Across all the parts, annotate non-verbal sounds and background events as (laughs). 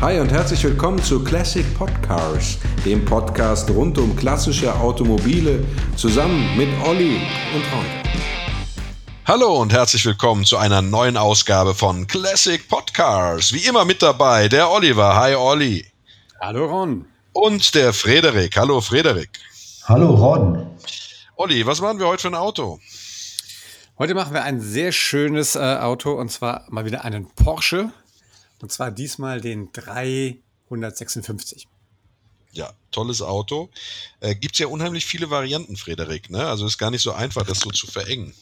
Hi und herzlich willkommen zu Classic Podcars, dem Podcast rund um klassische Automobile, zusammen mit Olli und Ron. Hallo und herzlich willkommen zu einer neuen Ausgabe von Classic Podcars. Wie immer mit dabei der Oliver. Hi Olli. Hallo Ron. Und der Frederik. Hallo Frederik. Hallo Ron. Olli, was machen wir heute für ein Auto? Heute machen wir ein sehr schönes äh, Auto und zwar mal wieder einen Porsche. Und zwar diesmal den 356. Ja, tolles Auto. Äh, Gibt es ja unheimlich viele Varianten, Frederik. Ne? Also ist gar nicht so einfach, das so zu verengen.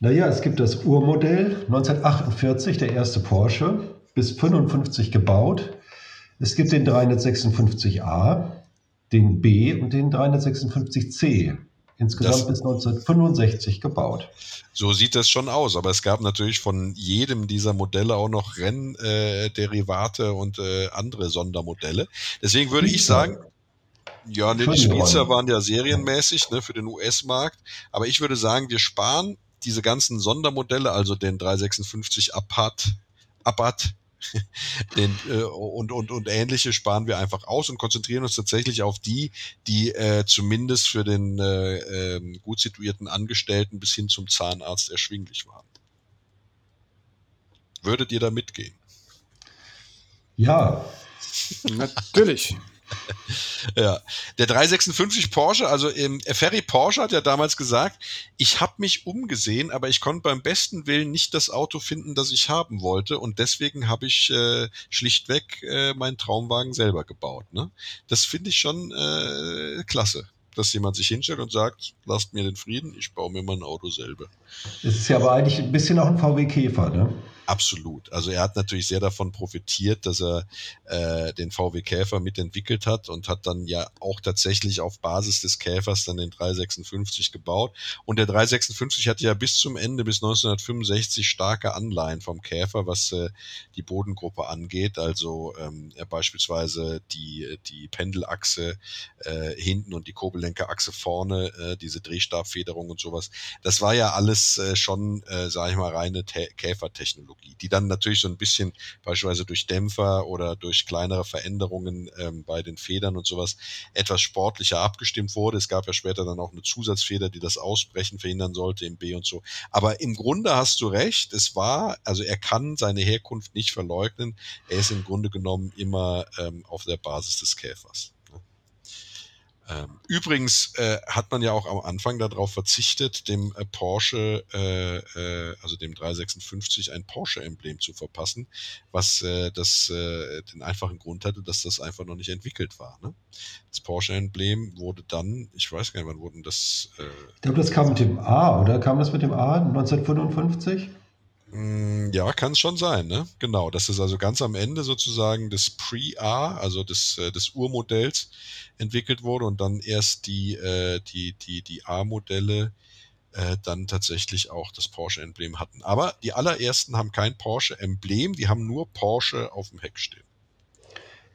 Naja, es gibt das Urmodell 1948, der erste Porsche, bis 55 gebaut. Es gibt den 356a, den B und den 356c. Insgesamt Das- bis 1965 gebaut. So sieht das schon aus. Aber es gab natürlich von jedem dieser Modelle auch noch Rennderivate äh, und äh, andere Sondermodelle. Deswegen würde ich sagen, Ja, nee, die gewonnen. waren ja serienmäßig ne, für den US-Markt. Aber ich würde sagen, wir sparen diese ganzen Sondermodelle, also den 356 Apat, Apat den, äh, und, und, und ähnliche sparen wir einfach aus und konzentrieren uns tatsächlich auf die, die äh, zumindest für den äh, ähm, gut situierten Angestellten bis hin zum Zahnarzt erschwinglich waren. Würdet ihr da mitgehen? Ja, Natürlich. (laughs) Ja, der 356 Porsche, also ähm, Ferry Porsche hat ja damals gesagt, ich habe mich umgesehen, aber ich konnte beim besten Willen nicht das Auto finden, das ich haben wollte und deswegen habe ich äh, schlichtweg äh, meinen Traumwagen selber gebaut. Ne? Das finde ich schon äh, klasse, dass jemand sich hinstellt und sagt, lasst mir den Frieden, ich baue mir mein Auto selber. es ist ja aber eigentlich ein bisschen auch ein VW Käfer, ne? Absolut. Also er hat natürlich sehr davon profitiert, dass er äh, den VW Käfer mitentwickelt hat und hat dann ja auch tatsächlich auf Basis des Käfers dann den 356 gebaut. Und der 356 hatte ja bis zum Ende, bis 1965 starke Anleihen vom Käfer, was äh, die Bodengruppe angeht. Also ähm, er beispielsweise die, die Pendelachse äh, hinten und die Kurbellenkerachse vorne, äh, diese Drehstabfederung und sowas. Das war ja alles äh, schon, äh, sage ich mal, reine Tä Käfertechnologie, die dann natürlich so ein bisschen beispielsweise durch Dämpfer oder durch kleinere Veränderungen ähm, bei den Federn und sowas etwas sportlicher abgestimmt wurde. Es gab ja später dann auch eine Zusatzfeder, die das Ausbrechen verhindern sollte im B und so. Aber im Grunde hast du recht, es war, also er kann seine Herkunft nicht verleugnen. Er ist im Grunde genommen immer ähm, auf der Basis des Käfers. Ähm, übrigens äh, hat man ja auch am Anfang darauf verzichtet, dem äh, Porsche, äh, äh, also dem 356, ein Porsche-Emblem zu verpassen, was äh, das, äh, den einfachen Grund hatte, dass das einfach noch nicht entwickelt war. Ne? Das Porsche-Emblem wurde dann, ich weiß gar nicht, wann wurde denn das Ich glaube, das kam mit dem A, oder? Kam das mit dem A 1955? Mm, Ja, kann es schon sein, ne? Genau. Das ist also ganz am Ende sozusagen des Pre-A, also des, äh, des Urmodells entwickelt wurde und dann erst die, äh, die, die, die A-Modelle äh, dann tatsächlich auch das Porsche-Emblem hatten. Aber die allerersten haben kein Porsche-Emblem, die haben nur Porsche auf dem Heck stehen.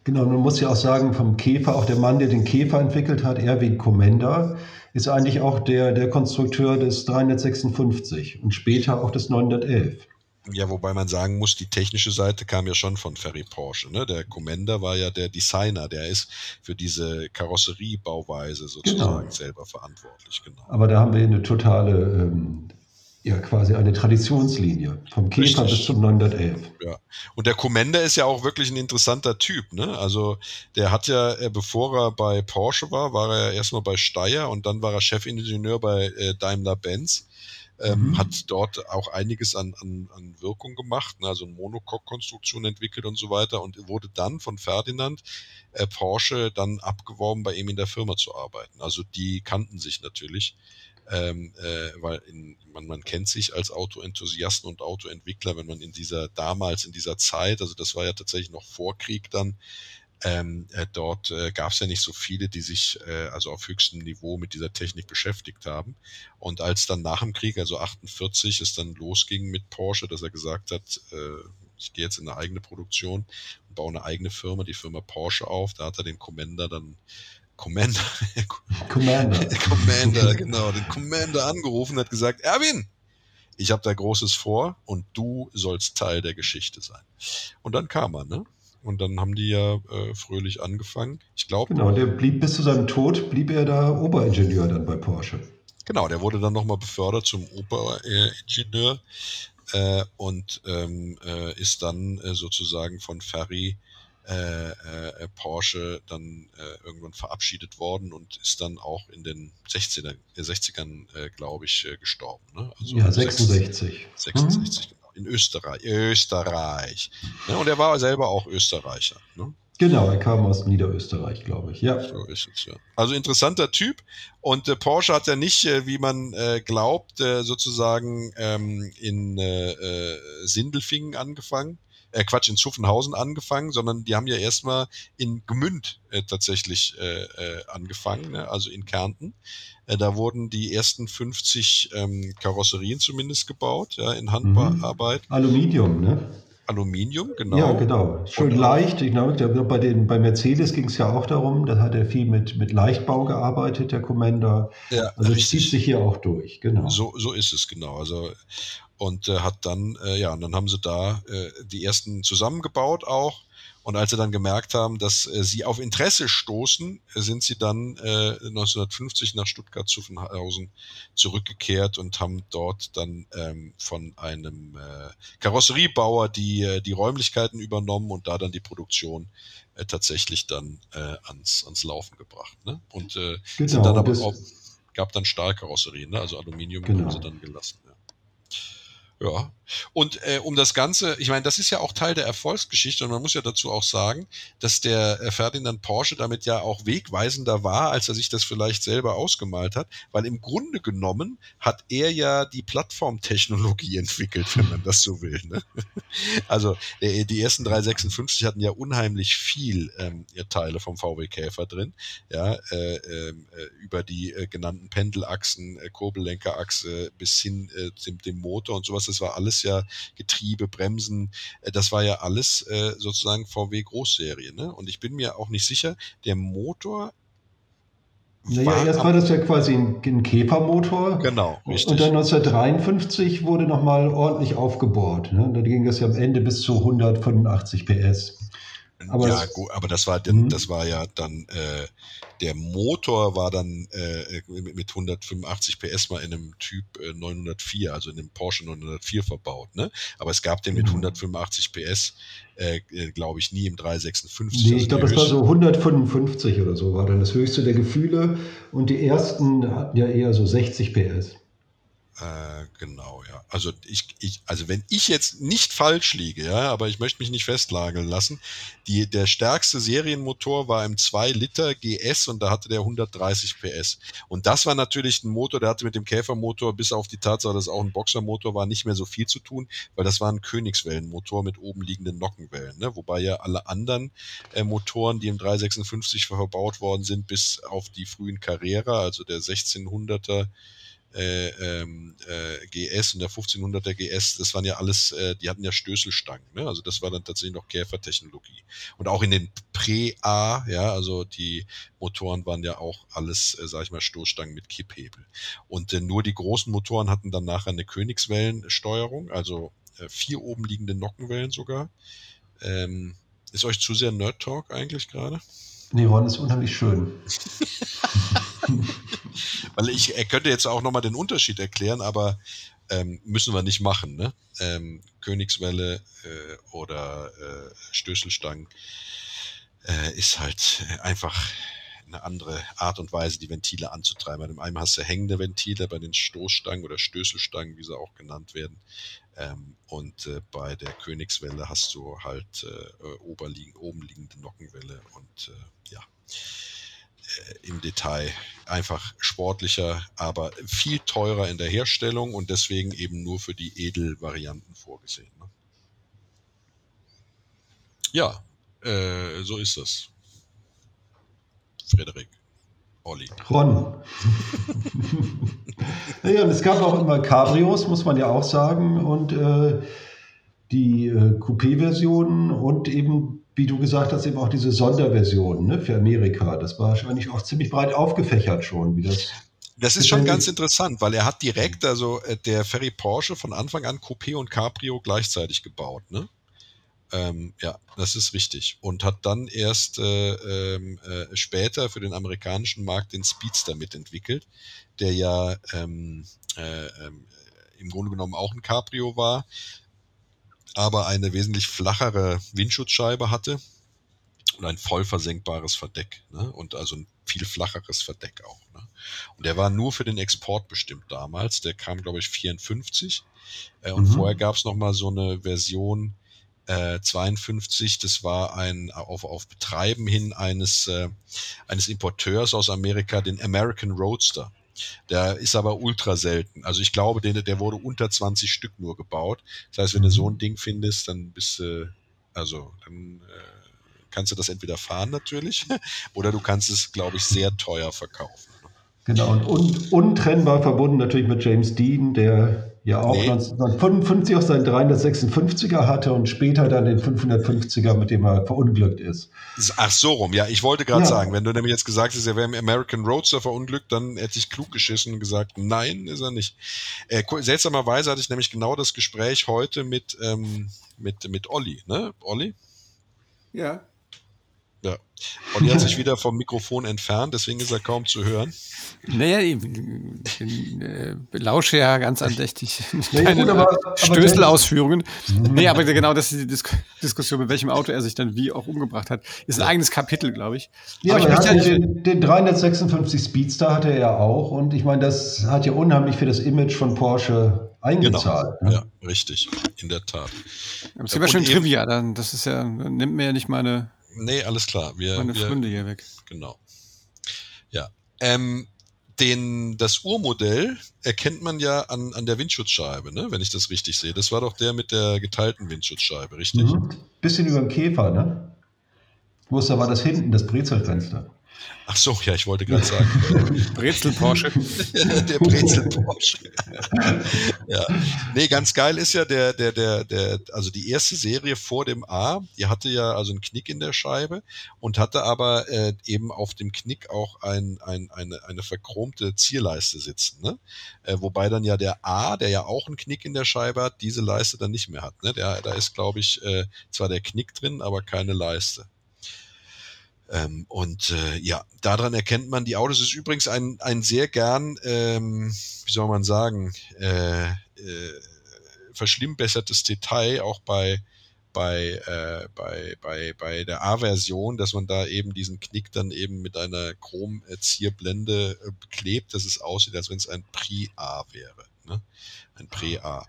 Genau, man muss ja auch sagen, vom Käfer, auch der Mann, der den Käfer entwickelt hat, Erwin Commander, ist eigentlich auch der, der Konstrukteur des 356 und später auch des 911. Ja, wobei man sagen muss, die technische Seite kam ja schon von Ferry Porsche. Ne? Der Commander war ja der Designer, der ist für diese Karosseriebauweise sozusagen Genau. selber verantwortlich. Genau. Aber da haben wir eine totale, ähm, ja quasi eine Traditionslinie, vom Käfer Richtig. bis zum 911. Ja. Und der Commander ist ja auch wirklich ein interessanter Typ, ne? Also der hat ja, äh, bevor er bei Porsche war, war er erstmal bei Steyr und dann war er Chefingenieur bei äh, Daimler-Benz. Ähm, Mhm. Hat dort auch einiges an, an, an Wirkung gemacht, ne? also eine Monocoque-Konstruktion entwickelt und so weiter und wurde dann von Ferdinand äh, Porsche dann abgeworben, bei ihm in der Firma zu arbeiten. Also die kannten sich natürlich ähm, äh, weil in, man, man kennt sich als Autoenthusiasten und Autoentwickler, wenn man in dieser damals in dieser Zeit, also das war ja tatsächlich noch vor Krieg dann, ähm, äh, dort äh, gab es ja nicht so viele, die sich äh, also auf höchstem Niveau mit dieser Technik beschäftigt haben. Und als dann nach dem Krieg, also 48, es dann losging mit Porsche, dass er gesagt hat, äh, ich gehe jetzt in eine eigene Produktion und baue eine eigene Firma, die Firma Porsche auf, da hat er den Commander dann Commander, Commander. (laughs) Commander, genau, den Commander angerufen und hat gesagt, Erwin, ich habe da Großes vor und du sollst Teil der Geschichte sein. Und dann kam er, ne? Und dann haben die ja äh, fröhlich angefangen. Ich glaube. Genau, der blieb bis zu seinem Tod, blieb er da Oberingenieur dann bei Porsche. Genau, der wurde dann nochmal befördert zum Oberingenieur äh, und ähm, äh, ist dann äh, sozusagen von Ferry äh, äh, Porsche dann äh, irgendwann verabschiedet worden und ist dann auch in den 60er, 60ern, äh, glaube ich, äh, gestorben. Ne? Also ja, 66. 66, mhm. genau. In Österreich. Österreich. Ne? Und er war selber auch Österreicher. Ne? Genau, er kam aus Niederösterreich, glaube ich. Ja. So ist es, ja. Also interessanter Typ. Und äh, Porsche hat ja nicht, äh, wie man äh, glaubt, äh, sozusagen ähm, in äh, äh, Sindelfingen angefangen. Äh, Quatsch, in Zuffenhausen angefangen, sondern die haben ja erstmal in Gmünd äh, tatsächlich äh, äh, angefangen, ne? also in Kärnten. Äh, da wurden die ersten 50 ähm, Karosserien zumindest gebaut, ja, in Handarbeit. Mhm. Aluminium, ne? Aluminium, genau. Ja, genau. Schön und, leicht. Ich glaube, bei, den, bei Mercedes ging es ja auch darum, da hat er viel mit, mit Leichtbau gearbeitet, der Commander. Ja, also es zieht sich hier auch durch, genau. So, so ist es, genau. Also und äh, hat dann, äh, ja, und dann haben sie da äh, die ersten zusammengebaut auch und als sie dann gemerkt haben, dass äh, sie auf Interesse stoßen, sind sie dann äh, 1950 nach Stuttgart-Zuffenhausen zurückgekehrt und haben dort dann ähm, von einem äh, Karosseriebauer die, äh, die Räumlichkeiten übernommen und da dann die Produktion äh, tatsächlich dann äh, ans, ans Laufen gebracht. Ne? Und äh, genau, sind dann aber auch, gab dann Stahlkarosserien, ne? also Aluminium genau. haben sie dann gelassen. Ja. Und äh, um das Ganze, ich meine, das ist ja auch Teil der Erfolgsgeschichte und man muss ja dazu auch sagen, dass der äh, Ferdinand Porsche damit ja auch wegweisender war, als er sich das vielleicht selber ausgemalt hat, weil im Grunde genommen hat er ja die Plattformtechnologie (laughs) entwickelt, wenn man das so will. Ne? (laughs) Also äh, die ersten 356 hatten ja unheimlich viel ähm, Teile vom VW Käfer drin, ja, äh, ähm, äh, über die äh, genannten Pendelachsen, Kurbellenkerachse bis hin dem, dem Motor und sowas das war alles ja Getriebe, Bremsen, äh, das war ja alles äh, sozusagen VW Großserie. Ne? Und ich bin mir auch nicht sicher, der Motor naja, erst war das ja quasi ein, ein Käfermotor. Genau, richtig. Und dann 1953 wurde nochmal ordentlich aufgebohrt. Ne? Da ging das ja am Ende bis zu 185 PS. Aber ja, gut, aber das war, mhm. das war ja dann, äh, der Motor war dann äh, mit 185 PS mal in einem Typ äh, 904, also in dem Porsche 904 verbaut, ne? Aber es gab den mit 185 mhm. PS, äh, äh glaube ich, nie im 356. Nee, also ich glaube, das war so 155 oder so, war dann das höchste der Gefühle. Und die ersten hatten ja eher so 60 PS. Äh, genau, ja. Also ich, ich, also wenn ich jetzt nicht falsch liege, ja, aber ich möchte mich nicht festlageln lassen, die, der stärkste Serienmotor war im 2 Liter GS und da hatte der 130 PS. Und das war natürlich ein Motor, der hatte mit dem Käfermotor bis auf die Tatsache, dass es auch ein Boxermotor war, nicht mehr so viel zu tun, weil das war ein Königswellenmotor mit oben liegenden Nockenwellen, ne? wobei ja alle anderen äh, Motoren, die im 356 verbaut worden sind, bis auf die frühen Carrera, also der 1600er äh, ähm, äh, GS und der 1500er GS, das waren ja alles, äh, die hatten ja Stößelstangen, ne? also das war dann tatsächlich noch Käfertechnologie. Und auch in den Prä-A, ja, also die Motoren waren ja auch alles, äh, sag ich mal, Stoßstangen mit Kipphebel. Und äh, nur die großen Motoren hatten dann nachher eine Königswellensteuerung, also äh, vier oben liegende Nockenwellen sogar. Ähm, ist euch zu sehr Nerd Talk eigentlich gerade? Nee, Ron ist unheimlich schön. (laughs) Weil ich er könnte jetzt auch nochmal den Unterschied erklären, aber ähm, müssen wir nicht machen. Ne? Ähm, Königswelle äh, oder äh, Stößelstangen äh, ist halt einfach eine andere Art und Weise, die Ventile anzutreiben. Bei dem einen hast du hängende Ventile, bei den Stoßstangen oder Stößelstangen, wie sie auch genannt werden. Ähm, und äh, bei der Königswelle hast du halt äh, oberliegen, oben liegende Nockenwelle und äh, ja äh, im Detail einfach sportlicher, aber viel teurer in der Herstellung und deswegen eben nur für die Edelvarianten vorgesehen. Ne? Ja, äh, so ist das. Frederik. Olli. Ron. (laughs) ja, und es gab auch immer Cabrios, muss man ja auch sagen, und äh, die äh, Coupé-Versionen und eben wie du gesagt hast, eben auch diese Sonderversion ne, für Amerika. Das war wahrscheinlich auch ziemlich breit aufgefächert schon, wie das. Das ist schon ganz interessant, weil er hat direkt, also äh, der Ferry Porsche von Anfang an Coupé und Cabrio gleichzeitig gebaut, ne? Ähm, ja, das ist richtig. Und hat dann erst äh, ähm, äh, später für den amerikanischen Markt den Speedster mitentwickelt, der ja ähm, äh, ähm, im Grunde genommen auch ein Cabrio war, aber eine wesentlich flachere Windschutzscheibe hatte und ein voll versenkbares Verdeck. Ne? Und also ein viel flacheres Verdeck auch. Ne? Und der war nur für den Export bestimmt damals. Der kam, glaube ich, 54. Äh, und mhm. vorher gab es noch mal so eine Version äh, 52. Das war ein auf, auf Betreiben hin eines, äh, eines Importeurs aus Amerika, den American Roadster. Der ist aber ultra selten. Also ich glaube, der, der wurde unter 20 Stück nur gebaut. Das heißt, wenn du so ein Ding findest, dann bist du, also dann äh, kannst du das entweder fahren natürlich, (laughs) oder du kannst es, glaube ich, sehr teuer verkaufen. Genau, und un untrennbar verbunden natürlich mit James Dean, der ja auch nee. 1955 auch seinen 356er hatte und später dann den 550er, mit dem er verunglückt ist. Ach so rum, ja, ich wollte gerade ja. sagen, wenn du nämlich jetzt gesagt hast, er wäre im American Roadster verunglückt, dann hätte ich klug geschissen und gesagt, nein, ist er nicht. Äh, seltsamerweise hatte ich nämlich genau das Gespräch heute mit, ähm, mit, mit Olli, ne? Olli? Ja. Ja. Olli hat sich (laughs) wieder vom Mikrofon entfernt, deswegen ist er kaum zu hören. Naja, ich, ich äh, lausche ja ganz andächtig (laughs) deine ja, Stößelausführungen. (laughs) nee, aber genau das ist die Dis Diskussion, mit welchem Auto er sich dann wie auch umgebracht hat. Ist ein ja. eigenes Kapitel, glaube ich. Ja, aber, aber ich den, den 356 Speedster hatte er ja auch und ich meine, das hat ja unheimlich für das Image von Porsche eingezahlt. Genau. Ne? Ja, richtig, in der Tat. Das ist ja schon Trivia, dann, das ist ja, nimmt mir ja nicht meine Nee, alles klar. Wir, Meine wir, Freunde hier weg. Genau. Ja. Ähm, den, das Urmodell erkennt man ja an, an der Windschutzscheibe, ne? wenn ich das richtig sehe. Das war doch der mit der geteilten Windschutzscheibe, richtig? Mhm. Bisschen über dem Käfer, ne? Wo ist da war das hinten, das Brezelfenster? Ach so, ja, ich wollte gerade sagen. (laughs) Brezel Porsche. (laughs) der Brezel Porsche. (laughs) ja. Nee, ganz geil ist ja der, der, der, der, also die erste Serie vor dem A, die hatte ja also einen Knick in der Scheibe und hatte aber äh, eben auf dem Knick auch ein, ein, eine, eine verchromte Zierleiste sitzen. Ne? Äh, wobei dann ja der A, der ja auch einen Knick in der Scheibe hat, diese Leiste dann nicht mehr hat. Ne? Der, da ist, glaube ich, äh, zwar der Knick drin, aber keine Leiste. Ähm, und äh, ja, daran erkennt man die Autos. ist übrigens ein, ein sehr gern, ähm, wie soll man sagen, äh, äh, verschlimmbessertes Detail, auch bei, bei, äh, bei, bei, bei der A-Version, dass man da eben diesen Knick dann eben mit einer Chromzierblende äh, beklebt, dass es aussieht, als wenn es ein Pri-A wäre. Ne? Ein Prä-A.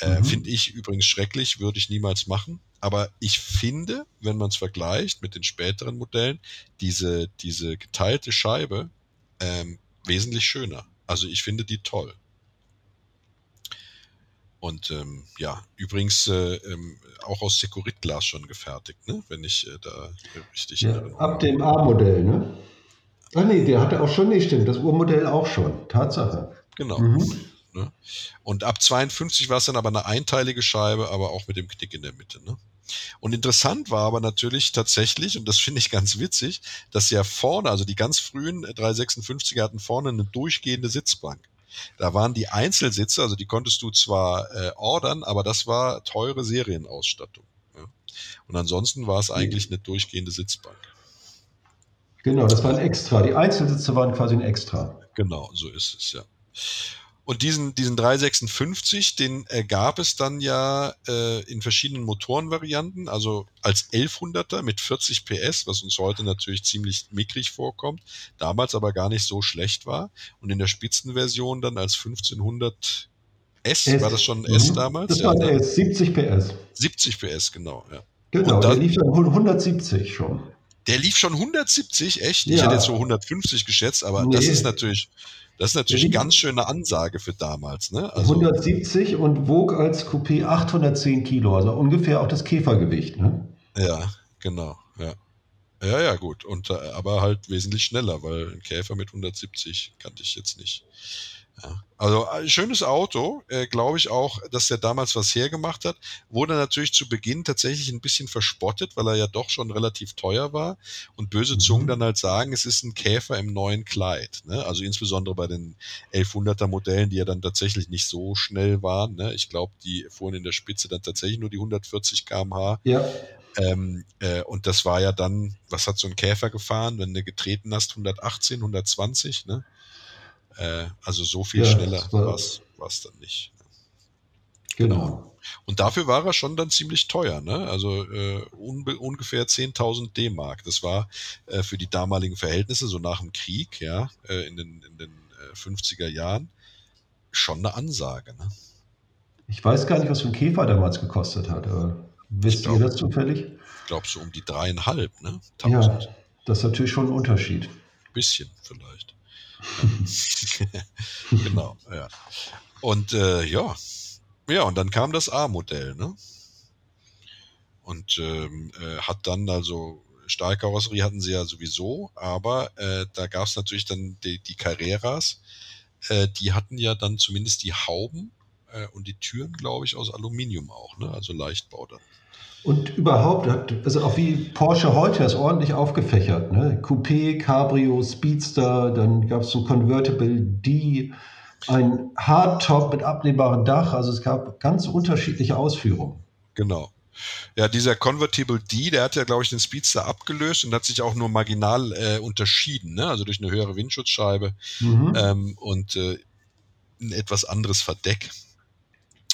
Äh, mhm. Finde ich übrigens schrecklich, würde ich niemals machen. Aber ich finde, wenn man es vergleicht mit den späteren Modellen, diese, diese geteilte Scheibe ähm, wesentlich schöner. Also ich finde die toll. Und ähm, ja, übrigens äh, ähm, auch aus Sekuritglas schon gefertigt, ne? wenn ich äh, da richtig ja, Ab dem A-Modell, ne? Ah nee, der hatte auch schon, nicht stimmt, das Urmodell auch schon. Tatsache. Genau. Mhm. Ne? Und ab 52 war es dann aber eine einteilige Scheibe, aber auch mit dem Knick in der Mitte. Ne? Und interessant war aber natürlich tatsächlich, und das finde ich ganz witzig, dass ja vorne, also die ganz frühen 356er hatten vorne eine durchgehende Sitzbank. Da waren die Einzelsitze, also die konntest du zwar äh, ordern, aber das war teure Serienausstattung. Ja. Und ansonsten war es eigentlich eine durchgehende Sitzbank. Genau, das war ein Extra. Die Einzelsitze waren quasi ein Extra. Genau, so ist es, ja. Und diesen, diesen 356, den äh, gab es dann ja äh, in verschiedenen Motorenvarianten, also als 1100er mit 40 PS, was uns heute natürlich ziemlich mickrig vorkommt, damals aber gar nicht so schlecht war. Und in der Spitzenversion dann als 1500 S, S. war das schon S mhm. damals? Das war ja, S, 70 PS. 70 PS, genau, ja. Genau, dann, der lief dann 170 schon. Der lief schon 170, echt? Ja. Ich hätte jetzt so 150 geschätzt, aber nee. das ist natürlich, das ist natürlich eine ganz schöne Ansage für damals. Ne? Also, 170 und wog als Coupé 810 Kilo, also ungefähr auch das Käfergewicht. Ne? Ja, genau. Ja. Ja, ja, gut. Und, äh, aber halt wesentlich schneller, weil ein Käfer mit 170 kannte ich jetzt nicht. Ja. Also ein schönes Auto, äh, glaube ich auch, dass der damals was hergemacht hat. Wurde natürlich zu Beginn tatsächlich ein bisschen verspottet, weil er ja doch schon relativ teuer war. Und böse mhm. Zungen dann halt sagen, es ist ein Käfer im neuen Kleid. Ne? Also insbesondere bei den 1100er Modellen, die ja dann tatsächlich nicht so schnell waren. Ne? Ich glaube, die fuhren in der Spitze dann tatsächlich nur die 140 km/h. Ja. Ähm, äh, und das war ja dann, was hat so ein Käfer gefahren, wenn du getreten hast, 118, 120, ne? Äh, also so viel ja, schneller war es dann nicht. Genau. genau. Und dafür war er schon dann ziemlich teuer, ne? Also äh, ungefähr 10.000 D-Mark. Das war äh, für die damaligen Verhältnisse, so nach dem Krieg, ja, äh, in den, in den 50er äh, Jahren, schon eine Ansage, ne? Ich weiß gar nicht, was so ein Käfer damals gekostet hat, aber wisst glaub, ihr das zufällig? Ich glaube so um die dreieinhalb, ne? Tausend. Ja, das ist natürlich schon ein Unterschied. Bisschen vielleicht. (laughs) genau, ja. Und äh, ja, ja, und dann kam das A-Modell, ne? Und ähm, äh, hat dann also Stahlkarosserie hatten sie ja sowieso, aber äh, da gab es natürlich dann die, die Carreras, äh, die hatten ja dann zumindest die Hauben äh, und die Türen, glaube ich, aus Aluminium auch, ne? Also Leichtbau dann. Und überhaupt, also auch wie Porsche heute ist ordentlich aufgefächert. Ne? Coupé, Cabrio, Speedster, dann gab es ein Convertible D, ein Hardtop mit abnehmbarem Dach. Also es gab ganz unterschiedliche Ausführungen. Genau. Ja, dieser Convertible D, der hat ja, glaube ich, den Speedster abgelöst und hat sich auch nur marginal äh, unterschieden, ne? also durch eine höhere Windschutzscheibe mhm. ähm, und äh, ein etwas anderes Verdeck.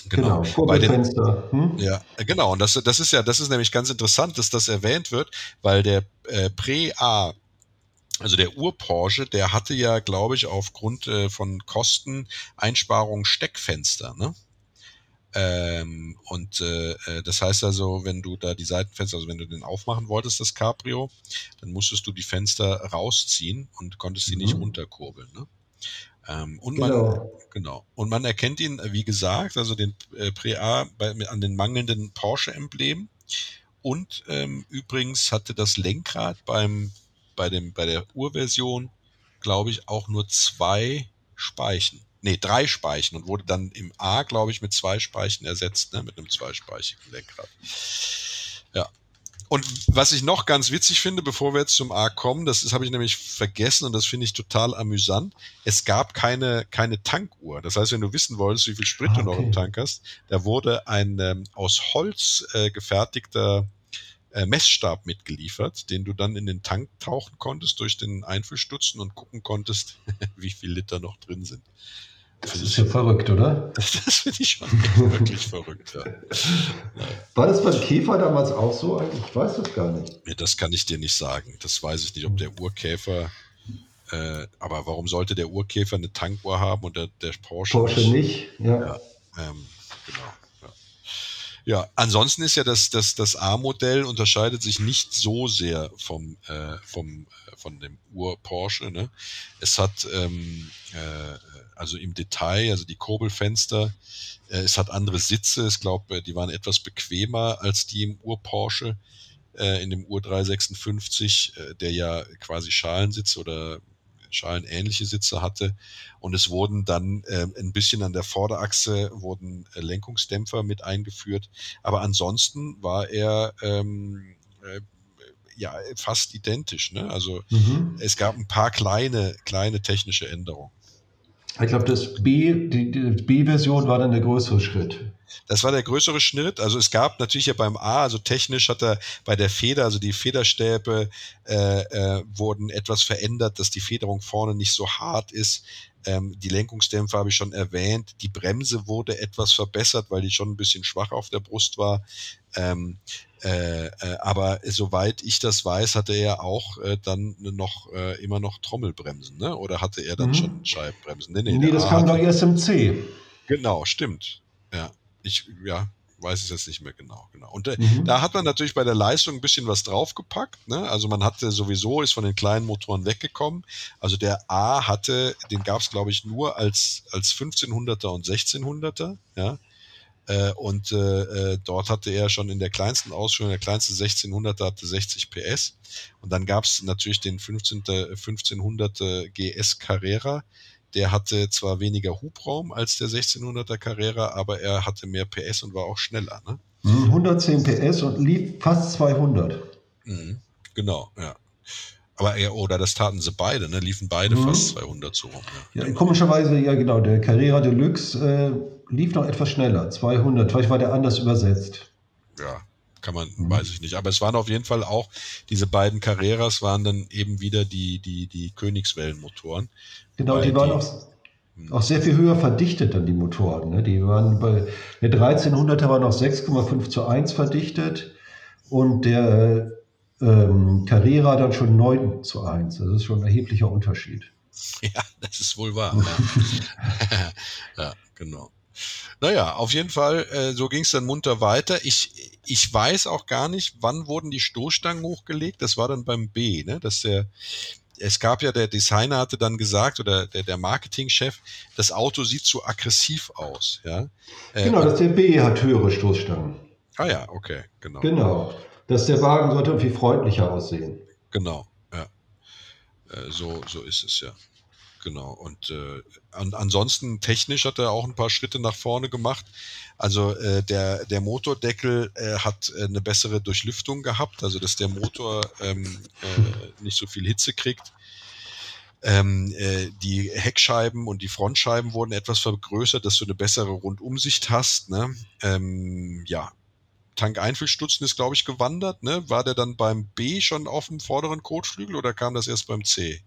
Genau, genau bei den, hm? Ja, genau. Und das, das ist ja, das ist nämlich ganz interessant, dass das erwähnt wird, weil der äh, Pre-A, also der Ur-Porsche, der hatte ja, glaube ich, aufgrund äh, von Kosteneinsparungen Steckfenster, ne? Ähm, und äh, äh, das heißt also, wenn du da die Seitenfenster, also wenn du den aufmachen wolltest, das Cabrio, dann musstest du die Fenster rausziehen und konntest sie mhm. nicht runterkurbeln. Ne? Ähm, und genau. man, genau. Und man erkennt ihn, wie gesagt, also den äh, Pre-A an den mangelnden Porsche-Emblem. Und ähm, übrigens hatte das Lenkrad beim, bei, dem, bei der Urversion, glaube ich, auch nur zwei Speichen. Nee, drei Speichen und wurde dann im A, glaube ich, mit zwei Speichen ersetzt, ne, mit einem zweispeichigen Lenkrad. Ja, und was ich noch ganz witzig finde, bevor wir jetzt zum A kommen, das habe ich nämlich vergessen und das finde ich total amüsant. Es gab keine, keine Tankuhr. Das heißt, wenn du wissen wolltest, wie viel Sprit okay. du noch im Tank hast, da wurde ein ähm, aus Holz äh, gefertigter äh, Messstab mitgeliefert, den du dann in den Tank tauchen konntest durch den Einfüllstutzen und gucken konntest, (laughs) wie viel Liter noch drin sind. Das ist ja verrückt, oder? Das (laughs) finde ich schon (laughs) wirklich verrückt, ja. War das beim Käfer damals auch so? Ich weiß das gar nicht. Nee, das kann ich dir nicht sagen. Das weiß ich nicht, ob der Urkäfer. Äh, aber warum sollte der Urkäfer eine Tankuhr haben und der, der Porsche, Porsche nicht? nicht ja. ja ähm, genau. Ja, ansonsten ist ja das, das, das A-Modell unterscheidet sich nicht so sehr vom, äh, vom, von dem Ur-Porsche. Ne? Es hat ähm, äh, also im Detail, also die Kurbelfenster, äh, es hat andere Sitze. Ich glaube, äh, die waren etwas bequemer als die im Ur-Porsche, äh, in dem Ur 356, äh, der ja quasi Schalensitze oder schalenähnliche Sitze hatte. Und es wurden dann äh, ein bisschen an der Vorderachse wurden äh, Lenkungsdämpfer mit eingeführt. Aber ansonsten war er ähm, äh, ja fast identisch. Ne? Also mhm. es gab ein paar kleine, kleine technische Änderungen. Ich glaube, das B, die, die B-Version war dann der größere Schritt. Das war der größere Schritt. Also es gab natürlich ja beim A, also technisch hat er bei der Feder, also die Federstäbe äh, äh, wurden etwas verändert, dass die Federung vorne nicht so hart ist. Ähm, die Lenkungsdämpfer habe ich schon erwähnt. Die Bremse wurde etwas verbessert, weil die schon ein bisschen schwach auf der Brust war. Ähm, äh, äh, aber soweit ich das weiß, hatte er auch äh, dann noch äh, immer noch Trommelbremsen, ne? Oder hatte er dann mhm. schon Scheibenbremsen? Nee, nee, nee das kam doch erst im C. Genau, stimmt. Ja, ich ja weiß es jetzt nicht mehr genau. genau. Und äh, mhm. da hat man natürlich bei der Leistung ein bisschen was draufgepackt. Ne? Also man hatte sowieso ist von den kleinen Motoren weggekommen. Also der A hatte, den gab es glaube ich nur als als 1500er und 1600er. Ja. Äh, und äh, äh, dort hatte er schon in der kleinsten Ausführung, der kleinste 1600er hatte 60 PS. Und dann gab es natürlich den 15, 1500 GS Carrera, Der hatte zwar weniger Hubraum als der 1600er Carrera, aber er hatte mehr PS und war auch schneller. Ne? 110 mhm, PS und lief fast 200. Mhm, genau, ja. Aber er, oder das taten sie beide, ne? liefen beide mhm. fast 200 so rum. Ja. ja, komischerweise, ja genau, der Carrera Deluxe äh, lief noch etwas schneller, 200. Vielleicht war der anders übersetzt. Ja, kann man, mhm. weiß ich nicht. Aber es waren auf jeden Fall auch, diese beiden Carreras waren dann eben wieder die, die, die Königswellenmotoren. Genau, die waren die, auch, auch sehr viel höher verdichtet dann die Motoren. Ne? Die waren bei, der 1300er war noch 6,5 zu 1 verdichtet und der ähm, Carrera dann schon 9 zu 1. Das ist schon ein erheblicher Unterschied. (laughs) Ja, das ist wohl wahr. ja, (laughs) (laughs) ja genau. Naja, auf jeden Fall, äh, so ging es dann munter weiter. Ich, ich weiß auch gar nicht, wann wurden die Stoßstangen hochgelegt. Das war dann beim B, ne? Dass der, es gab ja, der Designer hatte dann gesagt, oder der, der Marketingchef, das Auto sieht zu aggressiv aus. Ja? Äh, genau, dass der B hat höhere Stoßstangen. Ah ja, okay, genau. Genau, dass der Wagen sollte irgendwie freundlicher aussehen. Genau, ja. Äh, so, so ist es ja. Genau. Und äh, an, ansonsten technisch hat er auch ein paar Schritte nach vorne gemacht. Also äh, der, der Motordeckel äh, hat äh, eine bessere Durchlüftung gehabt, also dass der Motor ähm, äh, nicht so viel Hitze kriegt. Ähm, äh, die Heckscheiben und die Frontscheiben wurden etwas vergrößert, dass du eine bessere Rundumsicht hast. Ne? Ähm, ja, Tankeinfüllstutzen ist, glaube ich, gewandert. Ne? War der dann beim B schon auf dem vorderen Kotflügel oder kam das erst beim C?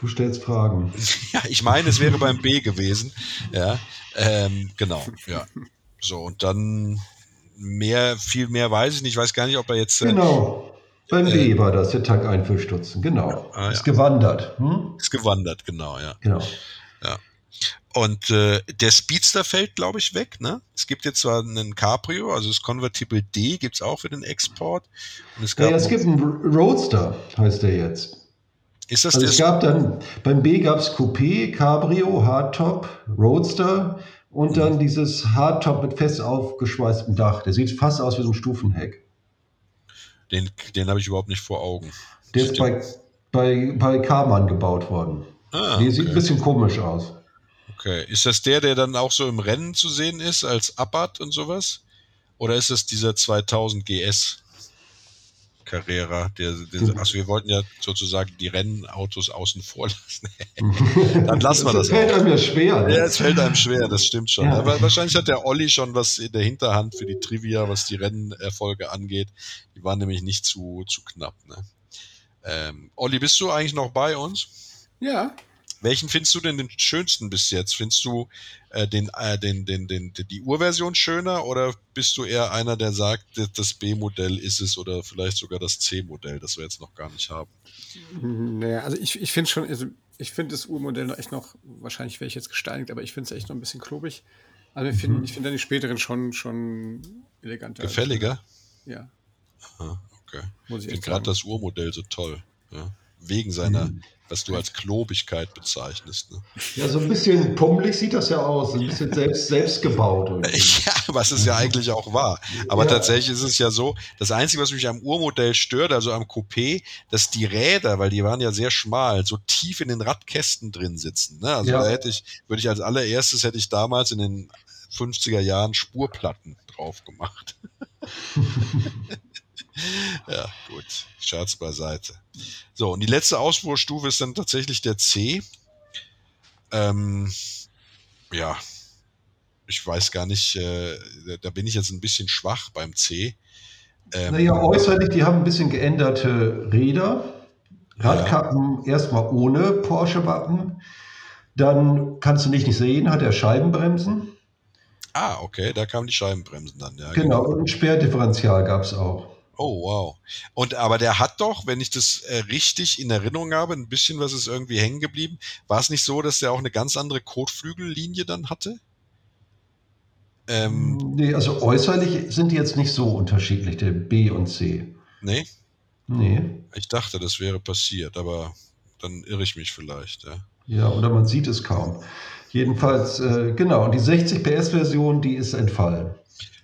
Du stellst Fragen. (laughs) Ja, ich meine, es wäre beim B gewesen. Ja, ähm, genau. Ja. So, und dann mehr, viel mehr weiß ich nicht. Ich weiß gar nicht, ob er jetzt. Äh, genau. Beim äh, B war das, der Tankeinfüllstutzen. Genau. Ah, ist ja. gewandert. Hm? Ist gewandert, genau, ja. Genau. Ja. Und äh, der Speedster fällt, glaube ich, weg. Ne? Es gibt jetzt zwar einen Cabrio, also das Convertible D gibt es auch für den Export. Und es, gab ja, es gibt einen Roadster, heißt der jetzt. Ist das also es gab dann, beim B gab es Coupé, Cabrio, Hardtop, Roadster und mhm. dann dieses Hardtop mit fest aufgeschweißtem Dach. Der sieht fast aus wie so ein Stufenheck. Den, den habe ich überhaupt nicht vor Augen. Der ist bei, bei, bei Karmann gebaut worden. Ah, der okay. sieht ein bisschen komisch aus. Okay. Ist das der, der dann auch so im Rennen zu sehen ist, als Abarth und sowas? Oder ist das dieser 2000 GS? Carrera. Der, der, also wir wollten ja sozusagen die Rennautos außen vor lassen. (laughs) (laughs) Dann lassen wir das. Das fällt einem ja schwer. Ne? Ja, es fällt einem schwer, das stimmt schon. Ja. Aber wahrscheinlich hat der Olli schon was in der Hinterhand für die Trivia, was die Rennerfolge angeht. Die waren nämlich nicht zu, zu knapp. Ne? Ähm, Olli, bist du eigentlich noch bei uns? Ja. Welchen findest du denn den schönsten bis jetzt? Findest du äh, den, äh, den, den, den, die Urversion schöner oder bist du eher einer, der sagt, das B-Modell ist es oder vielleicht sogar das C-Modell, das wir jetzt noch gar nicht haben? Naja, also ich, ich finde schon, also ich finde das Urmodell noch echt noch, wahrscheinlich wäre ich jetzt gesteinigt, aber ich finde es echt noch ein bisschen klobig. Also ich finde mhm. find dann die späteren schon, schon eleganter. Gefälliger? Ja. Aha, okay. Muss ich, ich finde gerade das Urmodell so toll. Ja. Wegen seiner mhm was du als Klobigkeit bezeichnest. Ne? Ja, so ein bisschen pummelig sieht das ja aus, ein bisschen selbst, selbst gebaut. Irgendwie. (laughs) Ja, was es ja eigentlich auch war. Aber ja. tatsächlich ist es ja so, das Einzige, was mich am Urmodell stört, also am Coupé, dass die Räder, weil die waren ja sehr schmal, so tief in den Radkästen drin sitzen. Ne? Also ja. da hätte ich, würde ich als allererstes, hätte ich damals in den 50er Jahren Spurplatten drauf gemacht. (laughs) (laughs) ja, gut. Scherz beiseite. So, und die letzte Ausfuhrstufe ist dann tatsächlich der C. Ähm, ja, ich weiß gar nicht, äh, da bin ich jetzt ein bisschen schwach beim C. Ähm, naja, äußerlich, die haben ein bisschen geänderte Räder. Radkappen ja. erstmal ohne Porsche-Wappen. Dann kannst du nicht sehen, hat er Scheibenbremsen. Ah, okay, da kamen die Scheibenbremsen dann, ja. Genau, genau. und ein Sperrdifferential gab es auch. Oh, wow. Und aber der hat doch, wenn ich das äh, richtig in Erinnerung habe, ein bisschen was ist irgendwie hängen geblieben. War es nicht so, dass der auch eine ganz andere Kotflügellinie dann hatte? Ähm, nee, also äußerlich sind die jetzt nicht so unterschiedlich, der B und C. Nee? Nee. Ich dachte, das wäre passiert, aber dann irre ich mich vielleicht, ja. Ja, oder man sieht es kaum. Jedenfalls, äh, genau, und die 60 PS-Version, die ist entfallen.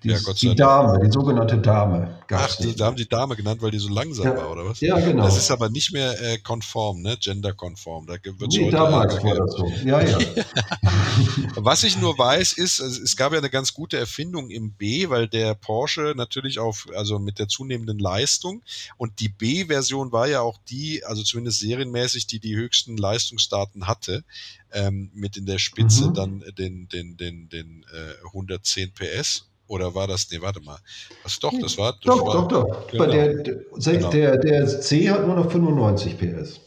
Die, ja, die Dame, die sogenannte Dame. Ach, die, da haben die Dame genannt, weil die so langsam ja. war, oder was? Ja, genau. Das ist aber nicht mehr äh, konform, ne? genderkonform. Da wird nee, damals war das so. Ja, ja. (laughs) was ich nur weiß, ist, es gab ja eine ganz gute Erfindung im B, weil der Porsche natürlich auf, also mit der zunehmenden Leistung und die B-Version war ja auch die, also zumindest serienmäßig, die die höchsten Leistungsdaten hatte. Ähm, mit in der Spitze mhm. dann den, den, den, den äh, 110 PS oder war das, nee, warte mal. Was, doch, das war. Das doch, war, doch, doch. Genau. Der, der, genau. der, der C hat nur noch 95 PS.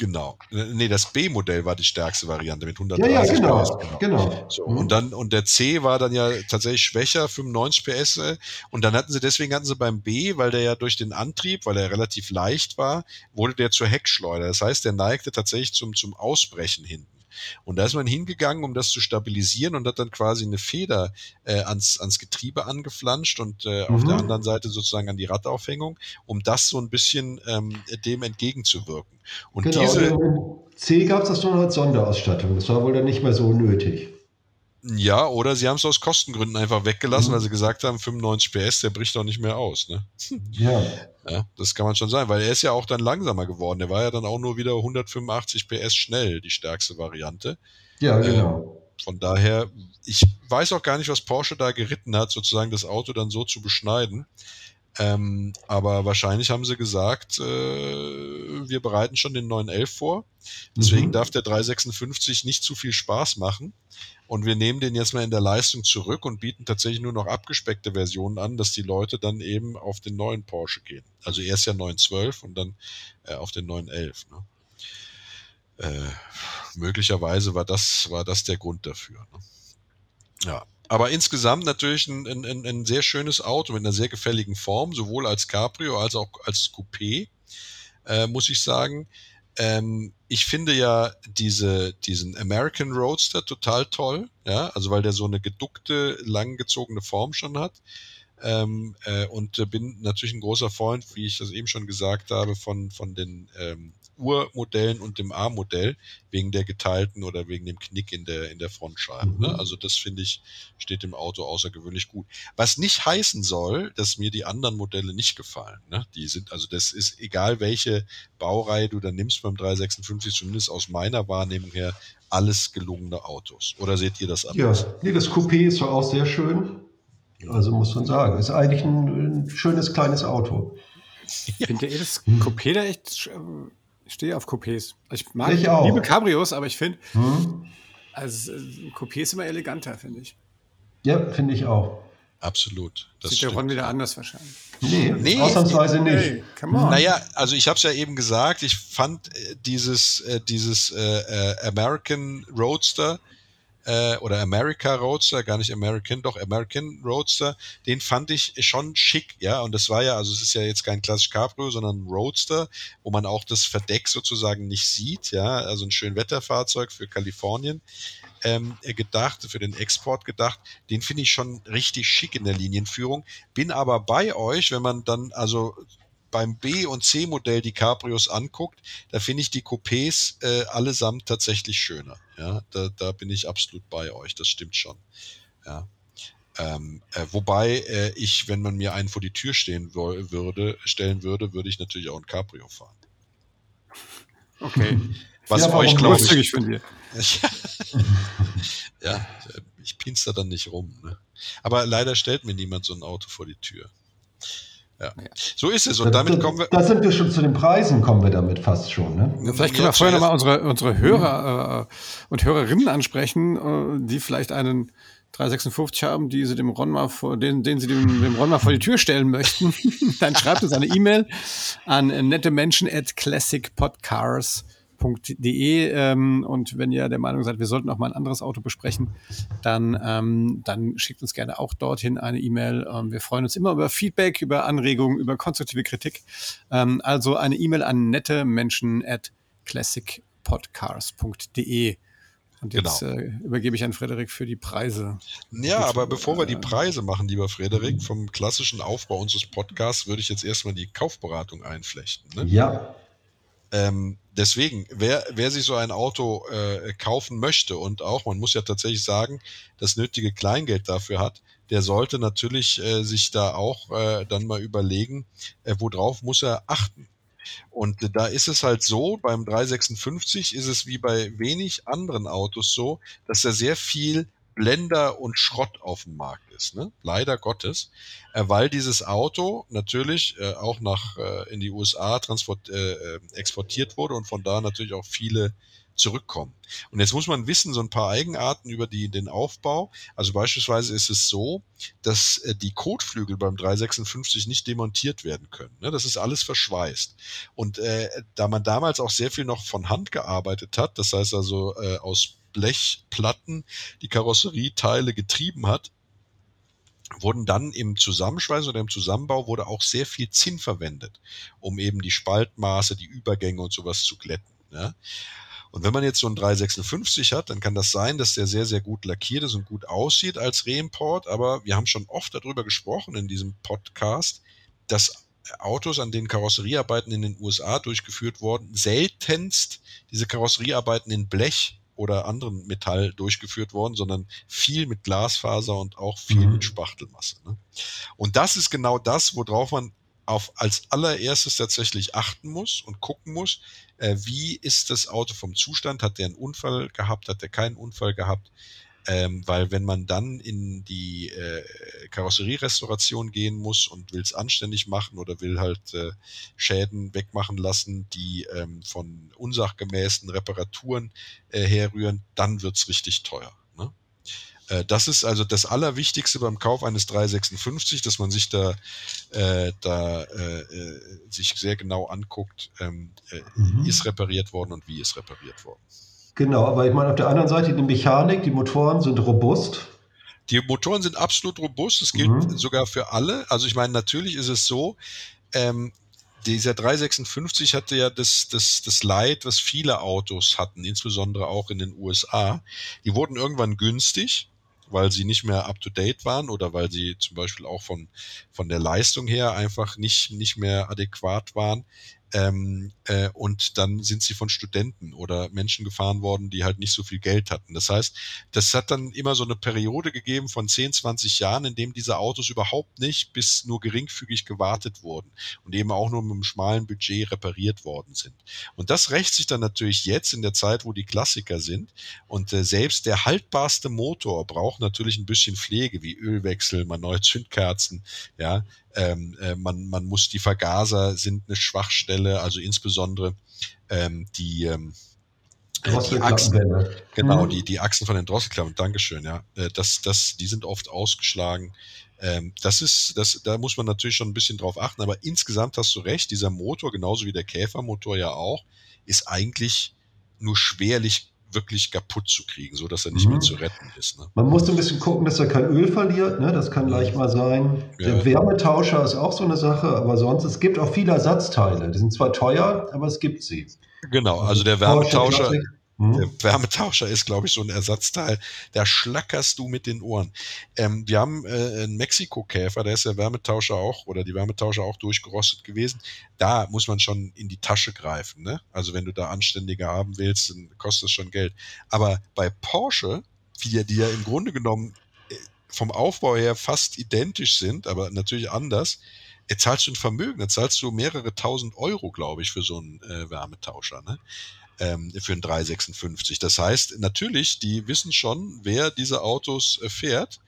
Genau. Nee, das B-Modell war die stärkste Variante mit 130 ja, ja, genau, PS. Genau. genau. So, mhm. und dann, und der C war dann ja tatsächlich schwächer, 95 PS. Äh, und dann hatten sie, deswegen hatten sie beim B, weil der ja durch den Antrieb, weil er relativ leicht war, wurde der zur Heckschleuder. Das heißt, der neigte tatsächlich zum, zum Ausbrechen hinten. Und da ist man hingegangen, um das zu stabilisieren und hat dann quasi eine Feder äh, ans, ans Getriebe angeflanscht und äh, mhm. auf der mhm. anderen Seite sozusagen an die Radaufhängung, um das so ein bisschen ähm, dem entgegenzuwirken. Und genau, diese. C gab es das noch als Sonderausstattung. Das war wohl dann nicht mehr so nötig. Ja, oder sie haben es aus Kostengründen einfach weggelassen, mhm. weil sie gesagt haben, 95 PS, der bricht doch nicht mehr aus. Ne? Ja. (laughs) ja. Das kann man schon sagen, weil er ist ja auch dann langsamer geworden. Der war ja dann auch nur wieder 185 PS schnell, die stärkste Variante. Ja, genau. Äh, von daher, ich weiß auch gar nicht, was Porsche da geritten hat, sozusagen das Auto dann so zu beschneiden. Ähm, aber wahrscheinlich haben sie gesagt, äh, wir bereiten schon den 911 vor. Deswegen mhm. darf der 356 nicht zu viel Spaß machen. Und wir nehmen den jetzt mal in der Leistung zurück und bieten tatsächlich nur noch abgespeckte Versionen an, dass die Leute dann eben auf den neuen Porsche gehen. Also erst ja 912 und dann äh, auf den 911. Ne? Äh, möglicherweise war das, war das der Grund dafür. Ne? Ja. Aber insgesamt natürlich ein, ein, ein sehr schönes Auto mit einer sehr gefälligen Form, sowohl als Cabrio als auch als Coupé, äh, muss ich sagen. Ähm, ich finde ja diese, diesen American Roadster total toll, ja, also weil der so eine geduckte, langgezogene Form schon hat. Ähm, äh, und äh, bin natürlich ein großer Freund, wie ich das eben schon gesagt habe, von, von den ähm, Urmodellen und dem A-Modell wegen der geteilten oder wegen dem Knick in der, in der Frontscheibe. Ne? Mhm. Ne? Also das finde ich, steht dem Auto außergewöhnlich gut. Was nicht heißen soll, dass mir die anderen Modelle nicht gefallen. Ne? Die sind, also das ist egal, welche Baureihe du da nimmst beim 356, zumindest aus meiner Wahrnehmung her, alles gelungene Autos. Oder seht ihr das anders? Ja, nee, das Coupé ist doch auch sehr schön. Also muss man sagen, ist eigentlich ein, ein schönes kleines Auto. Ich finde (laughs) eh das Coupé da echt stehe auf Coupés. Ich mag ich auch. liebe Cabrios, aber ich finde, hm? also, Coupé ist immer eleganter, finde ich. Ja, finde ich auch. Absolut. Das Sieht der Ron wieder anders wahrscheinlich. Nee, nee ausnahmsweise nicht. Hey, naja, also ich habe es ja eben gesagt, ich fand äh, dieses, äh, dieses äh, äh American Roadster äh, oder America Roadster, gar nicht American, doch American Roadster, den fand ich schon schick, ja. Und das war ja, also es ist ja jetzt kein klassisch Cabrio, sondern ein Roadster, wo man auch das Verdeck sozusagen nicht sieht, ja. Also ein schön Wetterfahrzeug für Kalifornien. Ähm, gedacht, für den Export gedacht, den finde ich schon richtig schick in der Linienführung. Bin aber bei euch, wenn man dann also beim B- und C-Modell die Cabrios anguckt, da finde ich die Coupés äh, allesamt tatsächlich schöner. Ja, da, da bin ich absolut bei euch. Das stimmt schon. Ja. Ähm, äh, wobei äh, ich, wenn man mir einen vor die Tür stehen würde, stellen würde, würde ich natürlich auch ein Cabrio fahren. Okay. Was ja, euch glaube ich. Von dir. (laughs) ja, ich pinster dann nicht rum. Ne? Aber leider stellt mir niemand so ein Auto vor die Tür. Ja. So ist es. Und damit kommen wir. Da sind wir schon zu den Preisen, kommen wir damit fast schon. Ne? Ja, vielleicht können wir vorher nochmal unsere, unsere Hörer äh, und Hörerinnen ansprechen, äh, die vielleicht einen 356 haben, die sie dem Ron mal vor, den, den sie dem, dem Ron mal vor die Tür stellen möchten. (laughs) Dann schreibt uns eine E-Mail an nette Menschen at classicpodcars.com www.auto.de ähm, und wenn ihr der Meinung seid, wir sollten auch mal ein anderes Auto besprechen, dann, ähm, dann schickt uns gerne auch dorthin eine E-Mail. Ähm, wir freuen uns immer über Feedback, über Anregungen, über konstruktive Kritik. Ähm, also eine E-Mail an nette Menschen at classicpodcars.de. Und jetzt genau. äh, übergebe ich an Frederik für die Preise. Ja, aber bevor wir die äh, Preise machen, lieber Frederik, vom klassischen Aufbau unseres Podcasts würde ich jetzt erstmal die Kaufberatung einflechten. Ne? Ja. Ähm, deswegen, wer, wer sich so ein Auto äh, kaufen möchte und auch, man muss ja tatsächlich sagen, das nötige Kleingeld dafür hat, der sollte natürlich äh, sich da auch äh, dann mal überlegen, äh, worauf muss er achten. Und da ist es halt so, beim 356 ist es wie bei wenig anderen Autos so, dass er sehr viel Blender und Schrott auf dem Markt ist, ne? leider Gottes, äh, weil dieses Auto natürlich äh, auch nach äh, in die USA transport, äh, äh, exportiert wurde und von da natürlich auch viele zurückkommen. Und jetzt muss man wissen, so ein paar Eigenarten über die, den Aufbau. Also beispielsweise ist es so, dass äh, die Kotflügel beim 356 nicht demontiert werden können. Ne? Das ist alles verschweißt. Und äh, da man damals auch sehr viel noch von Hand gearbeitet hat, das heißt also äh, aus Blechplatten die Karosserieteile getrieben hat, wurden dann im Zusammenschweiß oder im Zusammenbau wurde auch sehr viel Zinn verwendet, um eben die Spaltmaße, die Übergänge und sowas zu glätten. Ja? Und wenn man jetzt so einen 356 hat, dann kann das sein, dass der sehr, sehr gut lackiert ist und gut aussieht als Reimport. Aber wir haben schon oft darüber gesprochen in diesem Podcast, dass Autos, an denen Karosseriearbeiten in den USA durchgeführt wurden, seltenst diese Karosseriearbeiten in Blech oder anderen Metall durchgeführt worden, sondern viel mit Glasfaser und auch viel mhm. mit Spachtelmasse. Ne? Und das ist genau das, worauf man auf als allererstes tatsächlich achten muss und gucken muss, äh, wie ist das Auto vom Zustand, hat der einen Unfall gehabt, hat der keinen Unfall gehabt, ähm, weil wenn man dann in die äh, Karosserierestauration gehen muss und will es anständig machen oder will halt äh, Schäden wegmachen lassen, die ähm, von unsachgemäßen Reparaturen äh, herrühren, dann wird's richtig teuer. Ne? Äh, das ist also das Allerwichtigste beim Kauf eines 356, dass man sich da, äh, da äh, äh, sich sehr genau anguckt, ähm, äh, mhm. ist repariert worden und wie ist repariert worden. Genau, aber ich meine, auf der anderen Seite die Mechanik, die Motoren sind robust. Die Motoren sind absolut robust. Das gilt mhm. sogar für alle. Also ich meine, natürlich ist es so, ähm, dieser 356 hatte ja das, das, das Leid, was viele Autos hatten, insbesondere auch in den USA. Die wurden irgendwann günstig, weil sie nicht mehr up to date waren oder weil sie zum Beispiel auch von, von der Leistung her einfach nicht, nicht mehr adäquat waren. Ähm, äh, und dann sind sie von Studenten oder Menschen gefahren worden, die halt nicht so viel Geld hatten. Das heißt, das hat dann immer so eine Periode gegeben von 10, 20 Jahren, in dem diese Autos überhaupt nicht bis nur geringfügig gewartet wurden und eben auch nur mit einem schmalen Budget repariert worden sind. Und das rächt sich dann natürlich jetzt in der Zeit, wo die Klassiker sind. Und äh, selbst der haltbarste Motor braucht natürlich ein bisschen Pflege, wie Ölwechsel, mal neue Zündkerzen, ja, ähm, äh, man, man muss die Vergaser sind eine Schwachstelle, also insbesondere ähm, die ähm, äh, die Achsen, genau, mhm. die, die Achsen von den Drosselklappen, Dankeschön, ja. Äh, das, das, die sind oft ausgeschlagen. Ähm, das ist, das, da muss man natürlich schon ein bisschen drauf achten, aber insgesamt hast du recht, dieser Motor, genauso wie der Käfermotor ja auch, ist eigentlich nur schwerlich wirklich kaputt zu kriegen, so dass er nicht mhm. mehr zu retten ist. Ne? Man muss so ein bisschen gucken, dass er kein Öl verliert. Ne? Das kann leicht mal sein. Ja. Der Wärmetauscher ist auch so eine Sache, aber sonst, es gibt auch viele Ersatzteile. Die sind zwar teuer, aber es gibt sie. Genau, also der Wärmetauscher. Hm? Der Wärmetauscher ist, glaube ich, so ein Ersatzteil. Da schlackerst du mit den Ohren. Ähm, wir haben äh, einen Mexiko-Käfer, da ist der Wärmetauscher auch oder die Wärmetauscher auch durchgerostet gewesen. Da muss man schon in die Tasche greifen. Ne? Also wenn du da anständiger haben willst, dann kostet es schon Geld. Aber bei Porsche, die, die ja im Grunde genommen äh, vom Aufbau her fast identisch sind, aber natürlich anders, jetzt zahlst du ein Vermögen, jetzt zahlst du mehrere tausend Euro, glaube ich, für so einen äh, Wärmetauscher. Ne? Ähm, für ein 356. Das heißt, natürlich, die wissen schon, wer diese Autos äh, fährt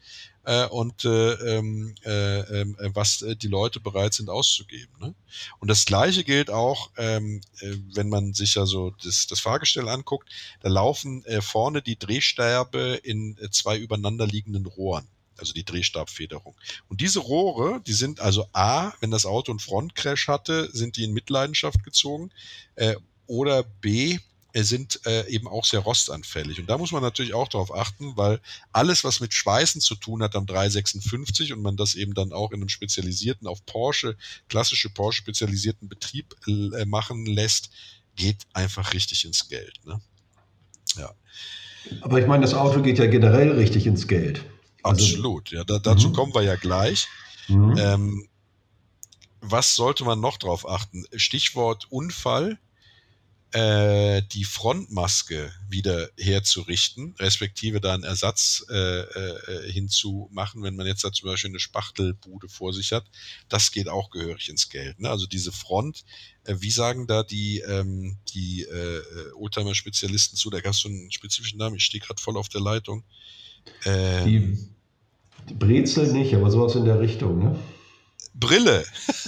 äh, und äh, ähm, äh, äh, was äh, die Leute bereit sind auszugeben. Ne? Und das Gleiche gilt auch, ähm, äh, wenn man sich ja so das, das Fahrgestell anguckt, da laufen vorne die Drehsterbe in zwei übereinander liegenden Rohren also die Drehstabfederung. Und diese Rohre, die sind also A, wenn das Auto einen Frontcrash hatte, sind die in Mitleidenschaft gezogen äh, oder B, sind äh, eben auch sehr rostanfällig. Und da muss man natürlich auch darauf achten, weil alles, was mit Schweißen zu tun hat am 356 und man das eben dann auch in einem spezialisierten, auf Porsche, klassische Porsche spezialisierten Betrieb äh, machen lässt, geht einfach richtig ins Geld. Ne? Ja. Aber ich meine, das Auto geht ja generell richtig ins Geld. Also, Absolut, ja. Da, dazu mhm. kommen wir ja gleich. Mhm. Ähm, was sollte man noch drauf achten? Stichwort Unfall äh, die Frontmaske wieder herzurichten, respektive da einen Ersatz äh, äh, hinzumachen, wenn man jetzt da zum Beispiel eine Spachtelbude vor sich hat, das geht auch gehörig ins Geld. Ne? Also diese Front, äh, wie sagen da die, ähm, die äh, Oldtimer-Spezialisten zu, da gab es so einen spezifischen Namen, ich stehe gerade voll auf der Leitung. Ähm, die, die Brezel nicht, aber sowas in der Richtung, ne? Brille.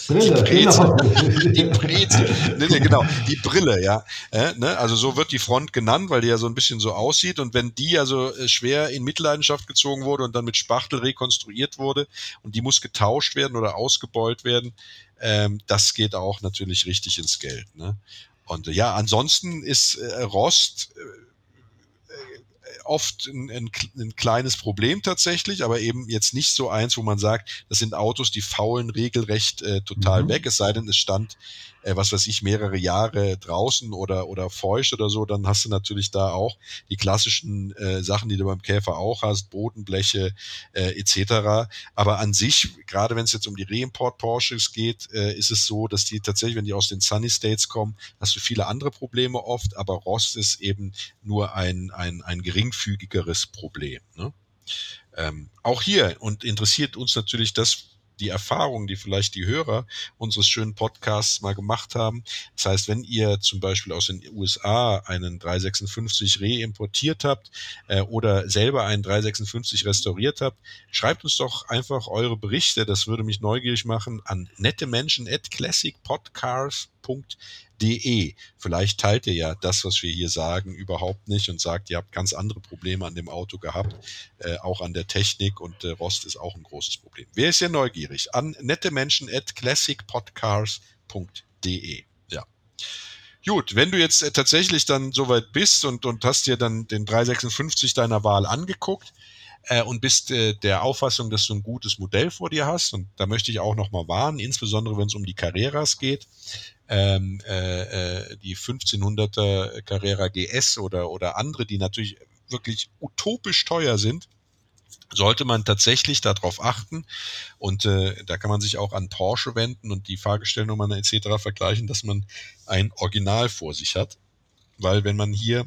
Brille, die Brezel. Genau. (laughs) Die Brezel. Nee, genau, die Brille, ja. Äh, ne? Also so wird die Front genannt, weil die ja so ein bisschen so aussieht. Und wenn die also äh, schwer in Mitleidenschaft gezogen wurde und dann mit Spachtel rekonstruiert wurde und die muss getauscht werden oder ausgebeult werden, ähm, das geht auch natürlich richtig ins Geld. Ne? Und äh, ja, ansonsten ist äh, Rost äh, oft ein, ein, ein, kleines Problem tatsächlich, aber eben jetzt nicht so eins, wo man sagt, das sind Autos, die faulen regelrecht äh, total mhm. weg, es sei denn, es stand äh, was weiß ich, mehrere Jahre draußen oder, oder feucht oder so, dann hast du natürlich da auch die klassischen äh, Sachen, die du beim Käfer auch hast, Bodenbleche äh, etc. Aber an sich, gerade wenn es jetzt um die Reimport Porsches geht, äh, ist es so, dass die tatsächlich, wenn die aus den Sunny States kommen, hast du viele andere Probleme oft, aber Rost ist eben nur ein, ein, ein geringfügigeres Problem. Ne? Ähm, auch hier und interessiert uns natürlich das, die Erfahrungen, die vielleicht die Hörer unseres schönen Podcasts mal gemacht haben. Das heißt, wenn ihr zum Beispiel aus den USA einen 356 reimportiert habt äh, oder selber einen 356 restauriert habt, schreibt uns doch einfach eure Berichte. Das würde mich neugierig machen an nette Menschen at classicpodcars.de De. Vielleicht teilt ihr ja das, was wir hier sagen, überhaupt nicht und sagt, ihr habt ganz andere Probleme an dem Auto gehabt, äh, auch an der Technik und äh, Rost ist auch ein großes Problem. Wer ist hier neugierig? An nette Menschen at classicpodcars.de. Ja. Gut, wenn du jetzt äh, tatsächlich dann soweit bist und, und hast dir dann den 356 deiner Wahl angeguckt, äh, und bist äh, der Auffassung, dass du ein gutes Modell vor dir hast. Und da möchte ich auch nochmal warnen, insbesondere wenn es um die Carreras geht ähm, äh, äh die 1500er Carrera GS oder, oder andere, die natürlich wirklich utopisch teuer sind, sollte man tatsächlich darauf achten und äh, da kann man sich auch an Porsche wenden und die Fahrgestellnummern etc. vergleichen, dass man ein Original vor sich hat, weil wenn man hier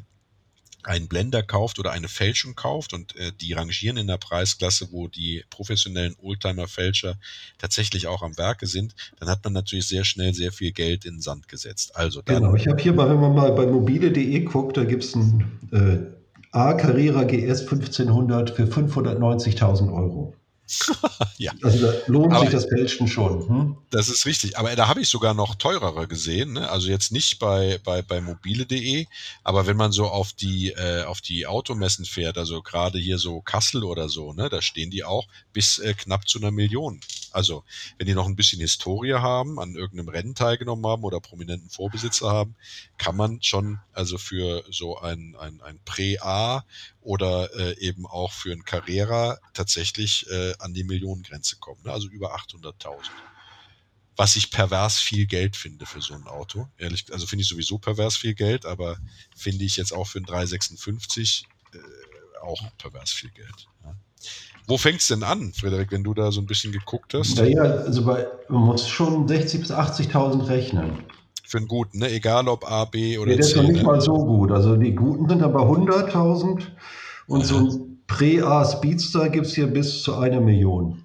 einen Blender kauft oder eine Fälschung kauft und äh, die rangieren in der Preisklasse, wo die professionellen Oldtimer-Fälscher tatsächlich auch am Werke sind, dann hat man natürlich sehr schnell sehr viel Geld in den Sand gesetzt. Also genau, ich habe hier mal, wenn man mal bei mobile.de guckt, da gibt es ein äh, A Carrera GS 1500 für 590.000 Euro. (laughs) ja. Also da lohnt aber sich das Fälschen schon. Hm? Das ist richtig. Aber da habe ich sogar noch teurere gesehen. Ne? Also jetzt nicht bei, bei, bei mobile.de, aber wenn man so auf die, äh, auf die Automessen fährt, also gerade hier so Kassel oder so, ne, da stehen die auch bis äh, knapp zu einer Million. Also wenn die noch ein bisschen Historie haben, an irgendeinem Rennen teilgenommen haben oder prominenten Vorbesitzer haben, kann man schon also für so ein, ein, ein Prä-A oder äh, eben auch für ein Carrera tatsächlich äh, an die Millionengrenze kommen. Ne? Also über 800.000 was ich pervers viel Geld finde für so ein Auto. Ehrlich, also finde ich sowieso pervers viel Geld, aber finde ich jetzt auch für ein 356 äh, auch pervers viel Geld. Ja. Wo fängt es denn an, Frederik, wenn du da so ein bisschen geguckt hast? Naja, also bei, man muss schon 60.000 bis 80.000 rechnen. Für einen guten, ne? egal ob A, B oder nee, C. Der ist noch nicht ne? mal so gut. Also die guten sind aber 100.000 und ja. so ein Prä-A Speedster gibt es hier bis zu einer Million.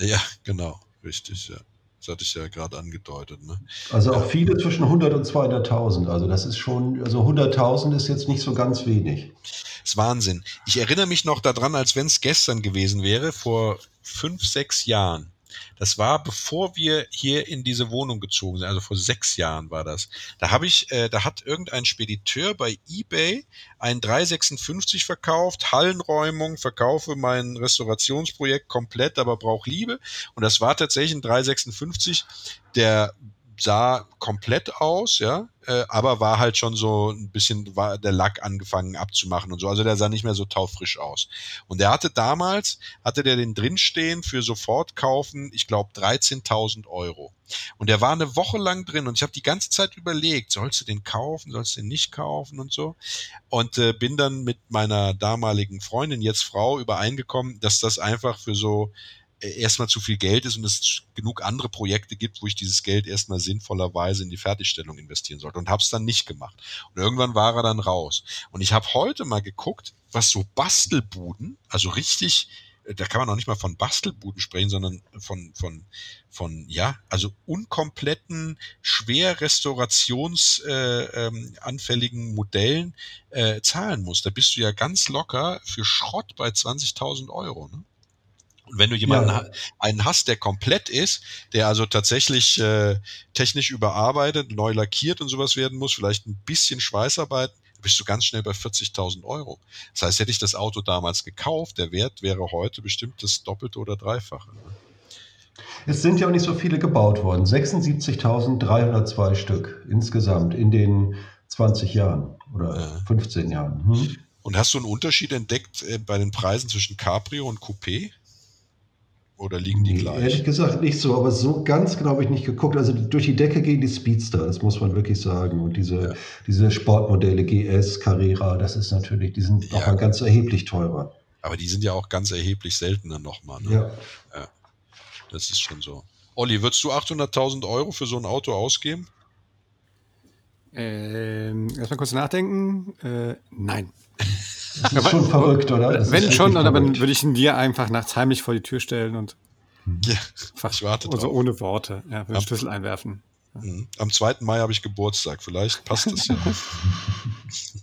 Ja, genau, richtig, ja. Das hatte ich ja gerade angedeutet. Ne? Also auch viele zwischen 100 und 200.000. Also das ist schon, also 100.000 ist jetzt nicht so ganz wenig. Das ist Wahnsinn. Ich erinnere mich noch daran, als wenn es gestern gewesen wäre, vor fünf, sechs Jahren. Das war bevor wir hier in diese Wohnung gezogen sind, also vor sechs Jahren war das. Da habe ich, äh, da hat irgendein Spediteur bei eBay ein 356 verkauft, Hallenräumung, verkaufe mein Restaurationsprojekt komplett, aber brauche Liebe. Und das war tatsächlich ein 356, der sah komplett aus, ja, äh, aber war halt schon so ein bisschen, war der Lack angefangen abzumachen und so. Also der sah nicht mehr so taufrisch aus. Und der hatte damals, hatte der den drinstehen für sofort kaufen, ich glaube 13.000 Euro. Und der war eine Woche lang drin und ich habe die ganze Zeit überlegt, sollst du den kaufen, sollst du den nicht kaufen und so. Und äh, bin dann mit meiner damaligen Freundin, jetzt Frau, übereingekommen, dass das einfach für so erstmal zu viel Geld ist und es genug andere Projekte gibt, wo ich dieses Geld erstmal sinnvollerweise in die Fertigstellung investieren sollte und habe es dann nicht gemacht. Und irgendwann war er dann raus. Und ich habe heute mal geguckt, was so Bastelbuden, also richtig da kann man noch nicht mal von Bastelbuden sprechen, sondern von, von, von, ja, also unkompletten, schwer restaurationsanfälligen äh, ähm, Modellen äh, zahlen muss. Da bist du ja ganz locker für Schrott bei 20.000 Euro. Ne? Und wenn du jemanden ja. einen hast, der komplett ist, der also tatsächlich äh, technisch überarbeitet, neu lackiert und sowas werden muss, vielleicht ein bisschen Schweißarbeit, bist du ganz schnell bei 40.000 Euro. Das heißt, hätte ich das Auto damals gekauft, der Wert wäre heute bestimmt das Doppelte oder Dreifache. Ne? Es sind ja auch nicht so viele gebaut worden. 76.302 Stück insgesamt in den 20 Jahren oder ja. 15 Jahren. Hm. Und hast du einen Unterschied entdeckt äh, bei den Preisen zwischen Cabrio und Coupé? Oder liegen die gleich? Ehrlich gesagt nicht so, aber so ganz genau habe ich nicht geguckt. Also durch die Decke gehen die Speedster, das muss man wirklich sagen. Und diese, ja. diese Sportmodelle GS, Carrera, das ist natürlich, die sind ja. nochmal ganz erheblich teurer. Aber die sind ja auch ganz erheblich seltener nochmal. Ne? Ja. ja. Das ist schon so. Olli, würdest du 800.000 Euro für so ein Auto ausgeben? Ähm, erstmal kurz nachdenken. Äh, nein. (laughs) Das ist schon verrückt, oder? Das Wenn schon, dann würde ich ihn dir einfach nachts heimlich vor die Tür stellen und ja, ich warte also ohne Worte, ja, den Schlüssel einwerfen. Mhm. Am 2. Mai habe ich Geburtstag, vielleicht passt das ja.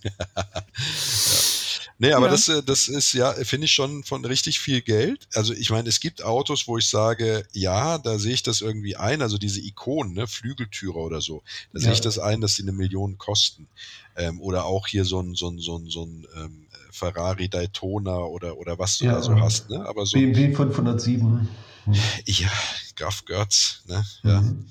ja. (laughs) (laughs) Nee, aber ja. das, äh, das ist ja, finde ich schon von richtig viel Geld. Also ich meine, es gibt Autos, wo ich sage, ja, da sehe ich das irgendwie ein, also diese Ikonen, ne, Flügeltürer oder so, da ja. sehe ich das ein, dass die eine Million kosten. Ähm, oder auch hier so ein, so ein, so ein, so ein ähm, Ferrari Daytona oder, oder was du ja, da so hast. Ne? Aber so, BMW 507. Hm. Ja, Graf Götz. Ne? Ja. Mhm.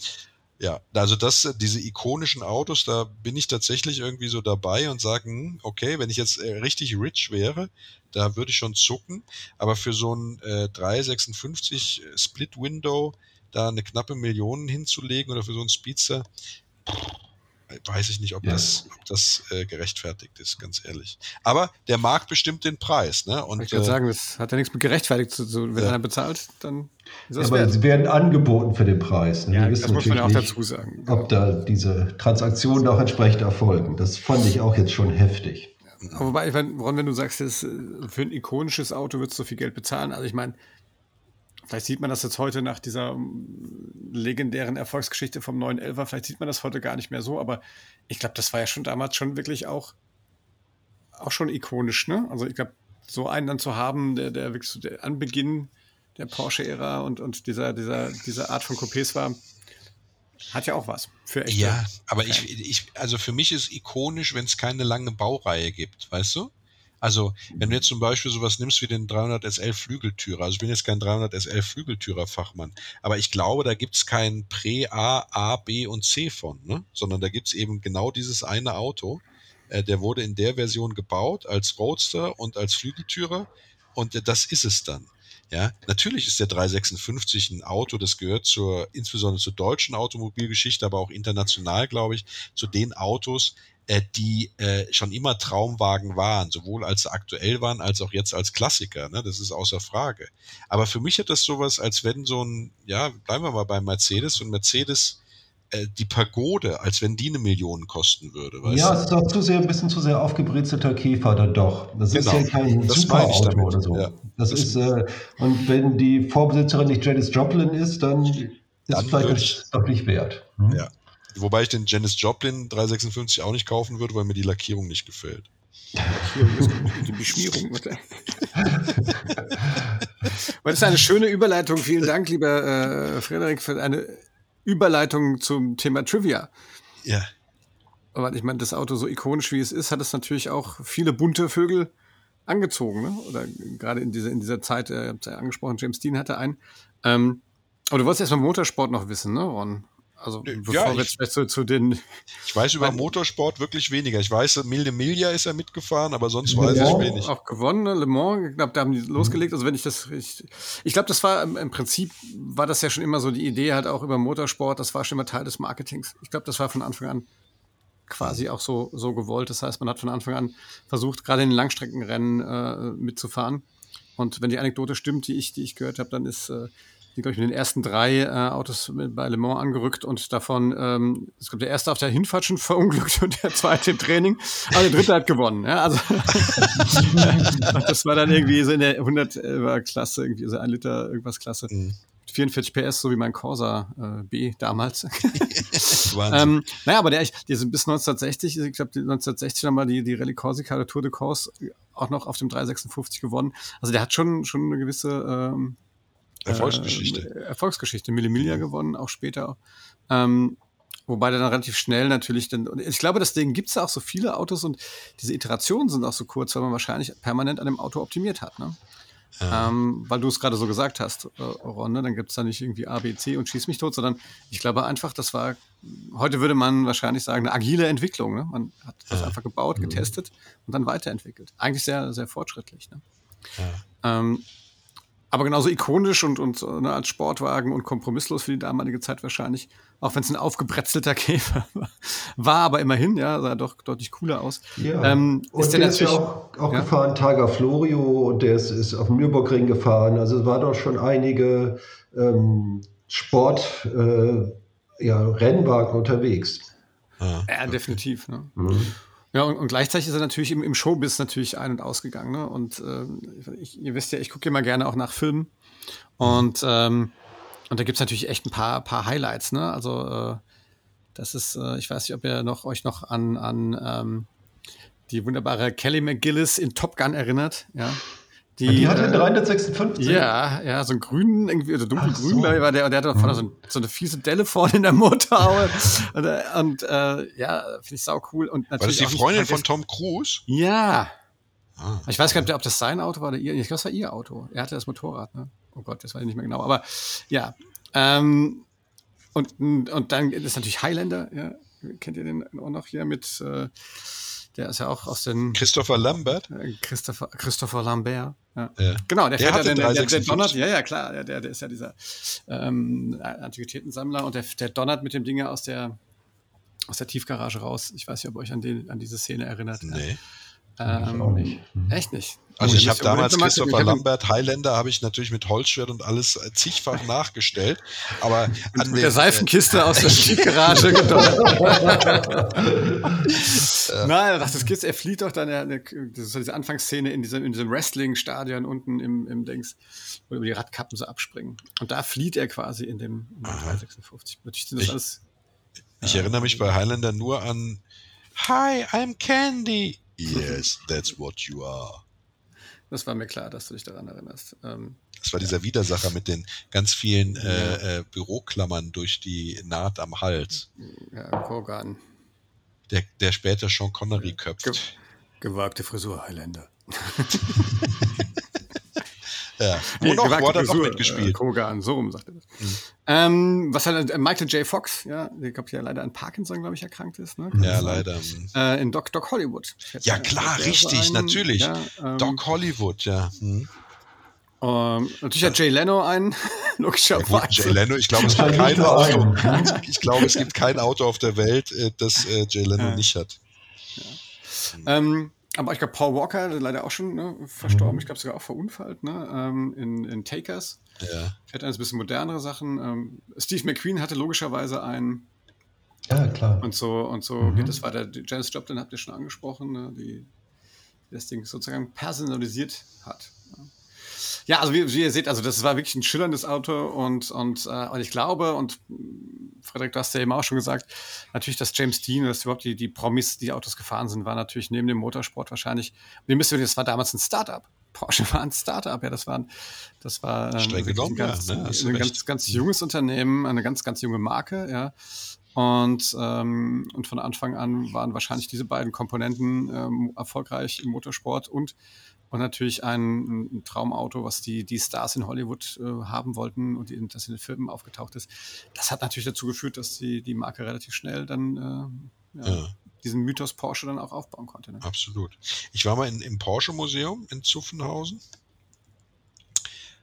Ja, also das, diese ikonischen Autos, da bin ich tatsächlich irgendwie so dabei und sagen, hm, okay, wenn ich jetzt äh, richtig rich wäre, da würde ich schon zucken, aber für so ein äh, 356 Split Window da eine knappe Million hinzulegen oder für so ein Speedster, weiß ich nicht, ob ja. das, ob das äh, gerechtfertigt ist, ganz ehrlich. Aber der Markt bestimmt den Preis. Ne? Und, ich kann äh, sagen, das hat ja nichts mit gerechtfertigt zu tun. Wenn ja. einer bezahlt, dann ist das ja, Aber sie werden angeboten für den Preis. Ne? Ja, das muss man ja auch dazu sagen. Ob da diese Transaktionen auch entsprechend erfolgen. Das fand ich auch jetzt schon heftig. Aber wobei, Ron, wenn du sagst, das, äh, für ein ikonisches Auto würdest du so viel Geld bezahlen, also ich meine, Vielleicht sieht man das jetzt heute nach dieser ähm, legendären Erfolgsgeschichte vom 911er, vielleicht sieht man das heute gar nicht mehr so, aber ich glaube, das war ja schon damals schon wirklich auch, auch schon ikonisch, ne? Also ich glaube, so einen dann zu haben, der, der wirklich so der Anbeginn der Porsche-Ära und, und dieser, dieser, diese Art von Coupés war, hat ja auch was für echte. Ja, aber okay. ich, ich, also für mich ist ikonisch, wenn es keine lange Baureihe gibt, weißt du? Also, wenn du jetzt zum Beispiel sowas nimmst wie den 300 SL Flügeltürer, also ich bin jetzt kein 300 SL Flügeltürer Fachmann, aber ich glaube, da gibt's kein Prä-A, A, B und C von, ne? sondern da gibt's eben genau dieses eine Auto. Äh, der wurde in der Version gebaut als Roadster und als Flügeltürer und äh, das ist es dann. Ja, natürlich ist der 356 ein Auto, das gehört zur, insbesondere zur deutschen Automobilgeschichte, aber auch international, glaube ich, zu den Autos, äh, die äh, schon immer Traumwagen waren, sowohl als sie aktuell waren, als auch jetzt als Klassiker. Ne? Das ist außer Frage. Aber für mich hat das sowas, als wenn so ein, ja, bleiben wir mal bei Mercedes, ein Mercedes äh, die Pagode, als wenn die eine Million kosten würde. ja, du? es ist auch zu sehr, ein bisschen zu sehr aufgebrezelter Käfer dann doch. Das genau. ist ja kein Superauto oder so. Ja. Das, das, ist, äh, und wenn die Vorbesitzerin nicht Janis Joplin ist, dann ist dann vielleicht das doch nicht wert. Hm? Ja. Wobei ich den Janis Joplin 356 auch nicht kaufen würde, weil mir die Lackierung nicht gefällt. Lackierung ist die Beschmierung. das ist eine schöne Überleitung. Vielen Dank, lieber äh, Frederik, für eine Überleitung zum Thema Trivia. Ja. Aber ich meine, das Auto so ikonisch wie es ist, hat es natürlich auch viele bunte Vögel angezogen. Ne? Oder gerade in dieser, in dieser Zeit, äh, ihr habt ja angesprochen, James Dean hatte einen. Ähm, aber du wolltest erstmal Motorsport noch wissen, ne, Ron? Also bevor ja, wir jetzt zu, zu, den. (laughs) Ich weiß über Motorsport wirklich weniger. Ich weiß, Milde Milia ist er mitgefahren, aber sonst weiß ich wenig. Auch gewonnen, ne? Le Mans, ich glaube, da haben die mhm. losgelegt. Also wenn ich das richtig. Ich glaube, das war im, Prinzip war das ja schon immer so die Idee halt auch über Motorsport. Das war schon immer Teil des Marketings. Ich glaube, das war von Anfang an quasi auch so, so gewollt. Das heißt, man hat von Anfang an versucht, gerade in den Langstreckenrennen äh, mitzufahren. Und wenn die Anekdote stimmt, die ich, die ich gehört habe, dann ist äh, die, glaube ich, mit den ersten drei äh, Autos bei Le Mans angerückt und davon, ähm, es kommt der erste auf der Hinfahrt schon (laughs) verunglückt und der zweite im Training, aber der dritte hat gewonnen. Ja, also (laughs) das war dann irgendwie so in der 100 Klasse, irgendwie so ein Liter irgendwas Klasse. Mhm. 44 PS, so wie mein Corsa äh, B damals. (laughs) ähm, naja, aber der, die sind bis 1960, ich glaube 1960 haben wir die, die Rallye Corsica oder Tour de Corse auch noch auf dem 356 gewonnen. Also der hat schon, schon eine gewisse ähm, Erfolgsgeschichte. Äh, Erfolgsgeschichte. Millimilia mhm. gewonnen, auch später. Ähm, wobei der dann relativ schnell natürlich dann, ich glaube, deswegen gibt es ja auch so viele Autos und diese Iterationen sind auch so kurz, weil man wahrscheinlich permanent an dem Auto optimiert hat. Ne? Ja. Ähm, weil du es gerade so gesagt hast, äh, Ron, ne? dann gibt es da nicht irgendwie A, B, C und schieß mich tot, sondern ich glaube einfach, das war, heute würde man wahrscheinlich sagen, eine agile Entwicklung. Ne? Man hat das ja. einfach gebaut, mhm. getestet und dann weiterentwickelt. Eigentlich sehr, sehr fortschrittlich. Ne? Ja. Ähm, aber genauso ikonisch und, und ne, als Sportwagen und kompromisslos für die damalige Zeit wahrscheinlich, auch wenn es ein aufgebretzelter (laughs) Käfer war, aber immerhin, ja, sah doch deutlich cooler aus. Ja. Ähm, und der, der ist ja auch, auch ja? gefahren, Targa Florio, und der ist, ist auf dem Nürburgring gefahren. Also es war doch schon einige ähm, Sport, äh, ja, Rennwagen unterwegs. Ja, ja definitiv. Ne? Mhm. Ja, und, und, gleichzeitig ist er natürlich im, im Showbiz natürlich ein- und ausgegangen. Ne? Und äh, ich, ihr wisst ja, ich gucke immer gerne auch nach Filmen. Und, ähm, und da gibt es natürlich echt ein paar, paar Highlights. Ne? Also äh, das ist, äh, ich weiß nicht, ob ihr noch, euch noch an, an ähm, die wunderbare Kelly McGillis in Top Gun erinnert. Ja, die, die hatte 356. Äh, ja, ja, so ein grünen, irgendwie, also dunkelgrün, so. war der, und der hatte vorne so, so, eine fiese Delle vorne in der Motorhaube. und, äh, und äh, ja, finde ich sau cool. Und natürlich war das die Freundin von Tom Cruise? Ja. Ah, ich weiß gar nicht, ob das sein Auto war oder ihr. Ich glaube, das war ihr Auto. Er hatte das Motorrad, ne? Oh Gott, das weiß ich nicht mehr genau. Aber ja. Ähm, und, und dann ist natürlich Highlander, ja. Kennt ihr den auch noch hier mit äh, der ist ja auch aus den. Christopher Lambert? Äh, Christopher, Christopher Lambert. Ja. ja. Genau, der, der fährt ja den, der, der, donnert, ja, ja, klar, der, der ist ja dieser ähm, Antiquitätensammler und der, der donnert mit dem Ding aus der, aus der Tiefgarage raus. Ich weiß nicht, ob ihr euch an, den, an diese Szene erinnert. Nee. Ähm, nicht. Echt nicht? Also ich habe damals Christopher Lambert Highlander habe ich natürlich mit Holzschwert und alles zigfach (laughs) nachgestellt, aber an mit der Seifenkiste aus der (laughs) Tiefgarage gedonnert. Nein, das ist er flieht doch dann, das ist diese Anfangsszene in diesem, in diesem Wrestling-Stadion unten im, im Dings, wo über die Radkappen so abspringen. Und da flieht er quasi in dem, in dem 356. Natürlich sind das ich, alles. Ich äh, erinnere mich bei Highlander nur an Hi, I'm Candy. Yes, (laughs) that's what you are. Das war mir klar, dass du dich daran erinnerst. Ähm, das war dieser Widersacher mit den ganz vielen ja. äh, äh, Büroklammern durch die Naht am Hals. Ja, Korgan. Der, der später Sean Connery köpft. Ge gewagte Frisur, Highlander. (laughs) Ja. Nee, und auch Ward hat auch mitgespielt. Äh, Kogan, so rum sagt er das. Mhm. Ähm, was halt äh, Michael J. Fox, ja, der glaube ja leider an Parkinson, glaube ich, erkrankt ist. Ne? Ja, leider. Äh, in Doc, Doc Hollywood. Ja, klar, richtig, einen, natürlich. Ja, ähm, Doc Hollywood, ja. Mhm. Um, natürlich hat Jay Leno einen, (laughs) logischerweise. Ja, Jay Leno, ich glaube, es gibt kein Auto. (laughs) Ich glaube, es gibt kein Auto auf der Welt, äh, das äh, Jay Leno ja. nicht hat. Ja. Ähm, aber ich glaube, Paul Walker, leider auch schon ne, verstorben, mhm. ich glaube sogar auch verunfallt, ne, ähm, in, in Takers. Ja. Fährt ein bisschen modernere Sachen. Ähm, Steve McQueen hatte logischerweise einen. Ja, klar. Und so, und so mhm. geht es weiter. Janis Joplin habt ihr schon angesprochen, ne, die, die das Ding sozusagen personalisiert hat. Ja, also wie, wie, ihr seht, also das war wirklich ein schillerndes Auto und, und, äh, und ich glaube, und Frederik, du hast ja eben auch schon gesagt, natürlich, dass James Dean, dass überhaupt die, die Promis, die Autos gefahren sind, war natürlich neben dem Motorsport wahrscheinlich, ihr müsst das war damals ein Startup. Porsche war ein Startup, ja, das war, das war ähm, genommen, ein, ganz, ja, ne? ein ganz, ganz junges Unternehmen, eine ganz, ganz junge Marke, ja. Und, ähm, und von Anfang an waren wahrscheinlich diese beiden Komponenten ähm, erfolgreich im Motorsport und und natürlich ein, ein, Traumauto, was die, die Stars in Hollywood äh, haben wollten und die, das in den Filmen aufgetaucht ist. Das hat natürlich dazu geführt, dass die, die Marke relativ schnell dann äh, ja, ja. Diesen Mythos Porsche dann auch aufbauen konnte. Ne? Absolut. Ich war mal in, im Porsche-Museum in Zuffenhausen.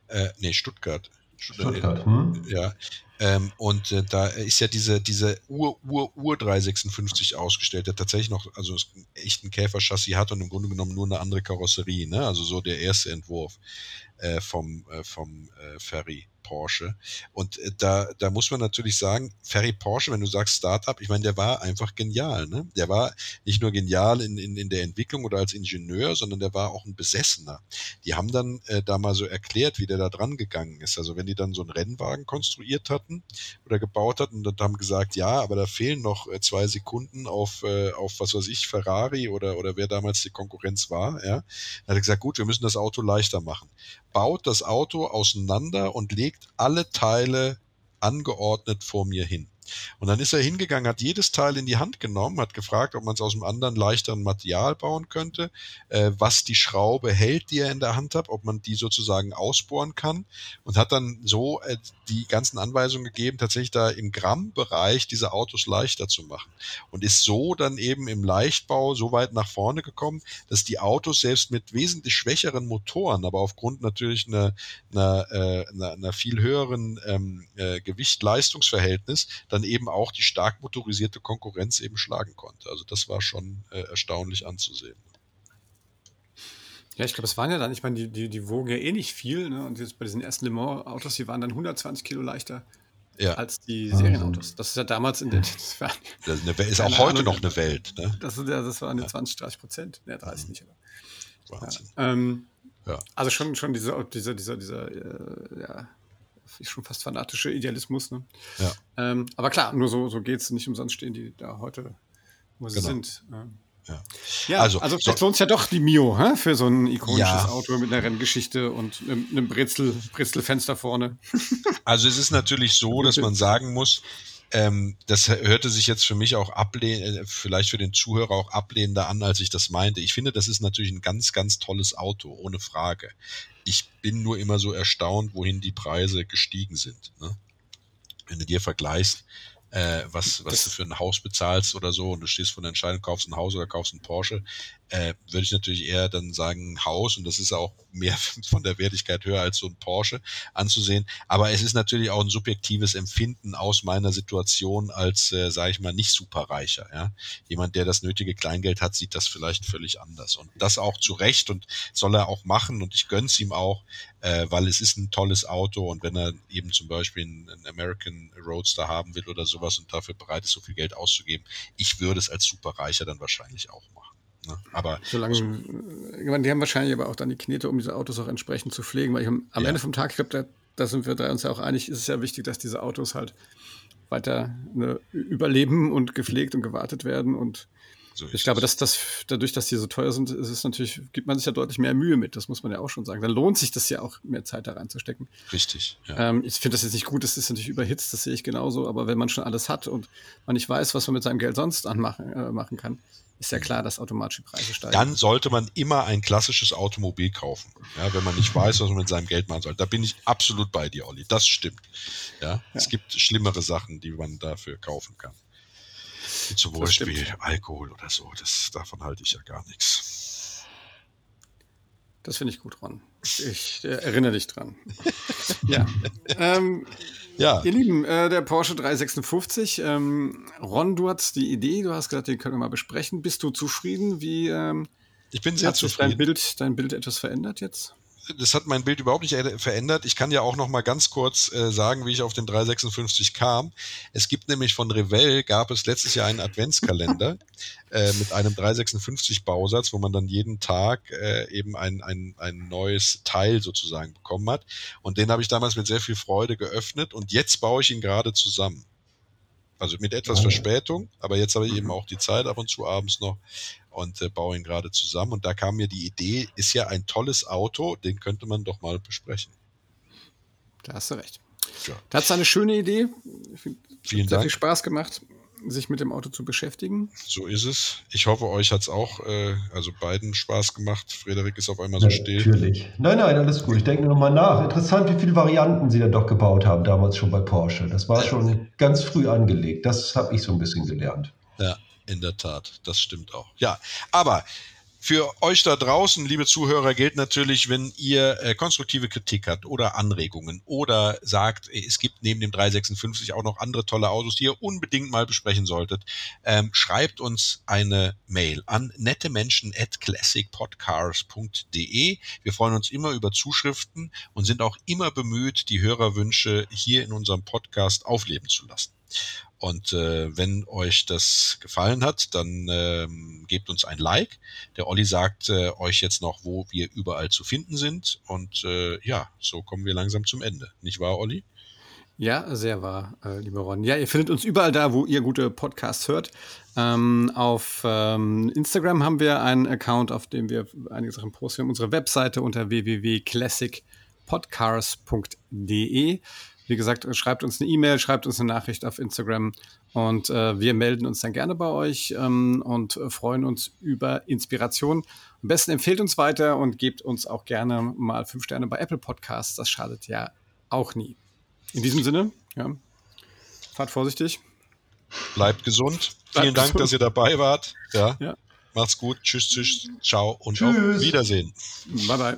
Äh, nee, Stuttgart. Stuttgart. Hm? Ja. Ähm, und äh, da ist ja diese, diese Ur, Ur, Ur 356 ausgestellt, der tatsächlich noch, also echt ein Käferchassis hat und im Grunde genommen nur eine andere Karosserie, ne? Also so der erste Entwurf äh, vom, äh, vom äh, Ferry. Porsche. Und äh, da, da muss man natürlich sagen, Ferry Porsche, wenn du sagst Startup, ich meine, der war einfach genial. Ne? Der war nicht nur genial in, in, in der Entwicklung oder als Ingenieur, sondern der war auch ein Besessener. Die haben dann äh, da mal so erklärt, wie der da dran gegangen ist. Also wenn die dann so einen Rennwagen konstruiert hatten oder gebaut hatten und haben gesagt, ja, aber da fehlen noch äh, zwei Sekunden auf, äh, auf was weiß ich, Ferrari oder, oder wer damals die Konkurrenz war, ja, dann hat er gesagt, gut, wir müssen das Auto leichter machen. Baut das Auto auseinander und legt legt alle Teile angeordnet vor mir hin. Und dann ist er hingegangen, hat jedes Teil in die Hand genommen, hat gefragt, ob man es aus einem anderen leichteren Material bauen könnte, äh, was die Schraube hält, die er in der Hand hat, ob man die sozusagen ausbohren kann. Und hat dann so äh, die ganzen Anweisungen gegeben, tatsächlich da im Grammbereich diese Autos leichter zu machen. Und ist so dann eben im Leichtbau so weit nach vorne gekommen, dass die Autos selbst mit wesentlich schwächeren Motoren, aber aufgrund natürlich einer, einer, äh, einer, einer viel höheren ähm, äh, Gewicht-Leistungsverhältnis dann eben auch die stark motorisierte Konkurrenz eben schlagen konnte. Also das war schon äh, erstaunlich anzusehen. Ja, ich glaube, es waren ja dann, ich meine, die, die, die wogen ja eh nicht viel. Ne? Und jetzt bei diesen ersten Le Mans-Autos, die waren dann 120 Kilo leichter ja. als die Serienautos. Das ist ja damals in der. Das, war, das ist auch heute Ahnung, noch eine Welt. Ne? Das, ist ja, das waren ja 20, 30 Prozent. Ne, 30 mhm. nicht. Aber. Wahnsinn. Ja, ähm, ja. Also schon, schon dieser, dieser, dieser, dieser äh, ja, schon fast fanatische Idealismus. Ne? Ja. Ähm, aber klar, nur so, so geht es. Nicht umsonst stehen die da heute, wo sie genau. sind. Ähm, ja. ja, also, also vielleicht so, lohnt es ja doch die Mio hä? für so ein ikonisches ja. Auto mit einer Renngeschichte und einem, einem Brezel, Brezelfenster vorne. Also es ist natürlich so, dass man sagen muss, ähm, das hörte sich jetzt für mich auch ablehnend, äh, vielleicht für den Zuhörer auch ablehnender an, als ich das meinte. Ich finde, das ist natürlich ein ganz, ganz tolles Auto, ohne Frage. Ich bin nur immer so erstaunt, wohin die Preise gestiegen sind. Ne? Wenn du dir vergleichst, äh, was, was du für ein Haus bezahlst oder so und du stehst vor der Entscheidung, kaufst ein Haus oder kaufst ein Porsche, äh, würde ich natürlich eher dann sagen Haus und das ist auch mehr (laughs) von der Wertigkeit höher als so ein Porsche anzusehen. Aber es ist natürlich auch ein subjektives Empfinden aus meiner Situation als, äh, sage ich mal, nicht superreicher. Ja? Jemand, der das nötige Kleingeld hat, sieht das vielleicht völlig anders und das auch zu Recht und soll er auch machen und ich gönn's ihm auch, äh, weil es ist ein tolles Auto und wenn er eben zum Beispiel einen, einen American Roadster haben will oder sowas und dafür bereit ist, so viel Geld auszugeben, ich würde es als Superreicher dann wahrscheinlich auch machen. Ne? Aber Solange, also, ich meine, die haben wahrscheinlich aber auch dann die Knete, um diese Autos auch entsprechend zu pflegen, weil ich am, am ja. Ende vom Tag, ich glaube, da, da, sind wir uns ja auch einig, ist es ja wichtig, dass diese Autos halt weiter ne, überleben und gepflegt und gewartet werden und so ich glaube, dass das dadurch, dass die so teuer sind, ist es natürlich, gibt man sich ja deutlich mehr Mühe mit. Das muss man ja auch schon sagen. Dann lohnt sich das ja auch, mehr Zeit da reinzustecken. Richtig. Ja. Ähm, ich finde das jetzt nicht gut, das ist natürlich überhitzt, das sehe ich genauso. Aber wenn man schon alles hat und man nicht weiß, was man mit seinem Geld sonst anmachen äh, machen kann, ist ja klar, dass automatisch die Preise steigen. Dann sollte man immer ein klassisches Automobil kaufen, ja, wenn man nicht (laughs) weiß, was man mit seinem Geld machen soll. Da bin ich absolut bei dir, Olli. Das stimmt. Ja, ja. es gibt schlimmere Sachen, die man dafür kaufen kann. Wie zum Beispiel Alkohol oder so. Das, davon halte ich ja gar nichts. Das finde ich gut, Ron. Ich äh, erinnere dich dran. (laughs) ja. Ähm, ja. Ihr Lieben, äh, der Porsche 356. Ähm, Ron, du hast die Idee, du hast gesagt, den können wir mal besprechen. Bist du zufrieden? Wie ähm, ich bin sehr hat zufrieden. Dein Bild, dein Bild etwas verändert jetzt? Das hat mein Bild überhaupt nicht verändert. Ich kann ja auch noch mal ganz kurz äh, sagen, wie ich auf den 356 kam. Es gibt nämlich von Revell gab es letztes Jahr einen Adventskalender (laughs) äh, mit einem 356 Bausatz, wo man dann jeden Tag äh, eben ein, ein, ein neues Teil sozusagen bekommen hat. Und den habe ich damals mit sehr viel Freude geöffnet und jetzt baue ich ihn gerade zusammen. Also mit etwas oh. Verspätung, aber jetzt habe ich eben mhm. auch die Zeit ab und zu abends noch und äh, baue ihn gerade zusammen. Und da kam mir die Idee, ist ja ein tolles Auto, den könnte man doch mal besprechen. Da hast du recht. Ja. Das ist eine schöne Idee. Vielen Dank. Hat viel Spaß gemacht sich mit dem Auto zu beschäftigen. So ist es. Ich hoffe, euch hat es auch, äh, also beiden Spaß gemacht. Frederik ist auf einmal so still. Natürlich. Nein, nein, alles gut. Ich denke nochmal nach. Interessant, wie viele Varianten sie dann doch gebaut haben, damals schon bei Porsche. Das war schon ganz früh angelegt. Das habe ich so ein bisschen gelernt. Ja, in der Tat. Das stimmt auch. Ja, aber Für euch da draußen, liebe Zuhörer, gilt natürlich, wenn ihr äh, konstruktive Kritik habt oder Anregungen oder sagt, es gibt neben dem 356 auch noch andere tolle Autos, die ihr unbedingt mal besprechen solltet, ähm, schreibt uns eine Mail an nettemenschen at classicpodcars.de. Wir freuen uns immer über Zuschriften und sind auch immer bemüht, die Hörerwünsche hier in unserem Podcast aufleben zu lassen. Und äh, wenn euch das gefallen hat, dann ähm, gebt uns ein Like. Der Olli sagt äh, euch jetzt noch, wo wir überall zu finden sind. Und äh, ja, so kommen wir langsam zum Ende. Nicht wahr, Olli? Ja, sehr wahr, äh, lieber Ron. Ja, ihr findet uns überall da, wo ihr gute Podcasts hört. Ähm, auf ähm, Instagram haben wir einen Account, auf dem wir einige Sachen posten. Wir haben unsere Webseite unter www.classicpodcars.de. Wie gesagt, schreibt uns eine E-Mail, schreibt uns eine Nachricht auf Instagram und äh, wir melden uns dann gerne bei euch ähm, und freuen uns über Inspiration. Am besten empfehlt uns weiter und gebt uns auch gerne mal fünf Sterne bei Apple Podcasts. Das schadet ja auch nie. In diesem Sinne, ja, fahrt vorsichtig. Bleibt gesund. Bleibt Vielen Dank, gesund. dass ihr dabei wart. Ja. ja. Macht's gut. Tschüss, tschüss, ciao und tschüss. auf Wiedersehen. Bye, bye.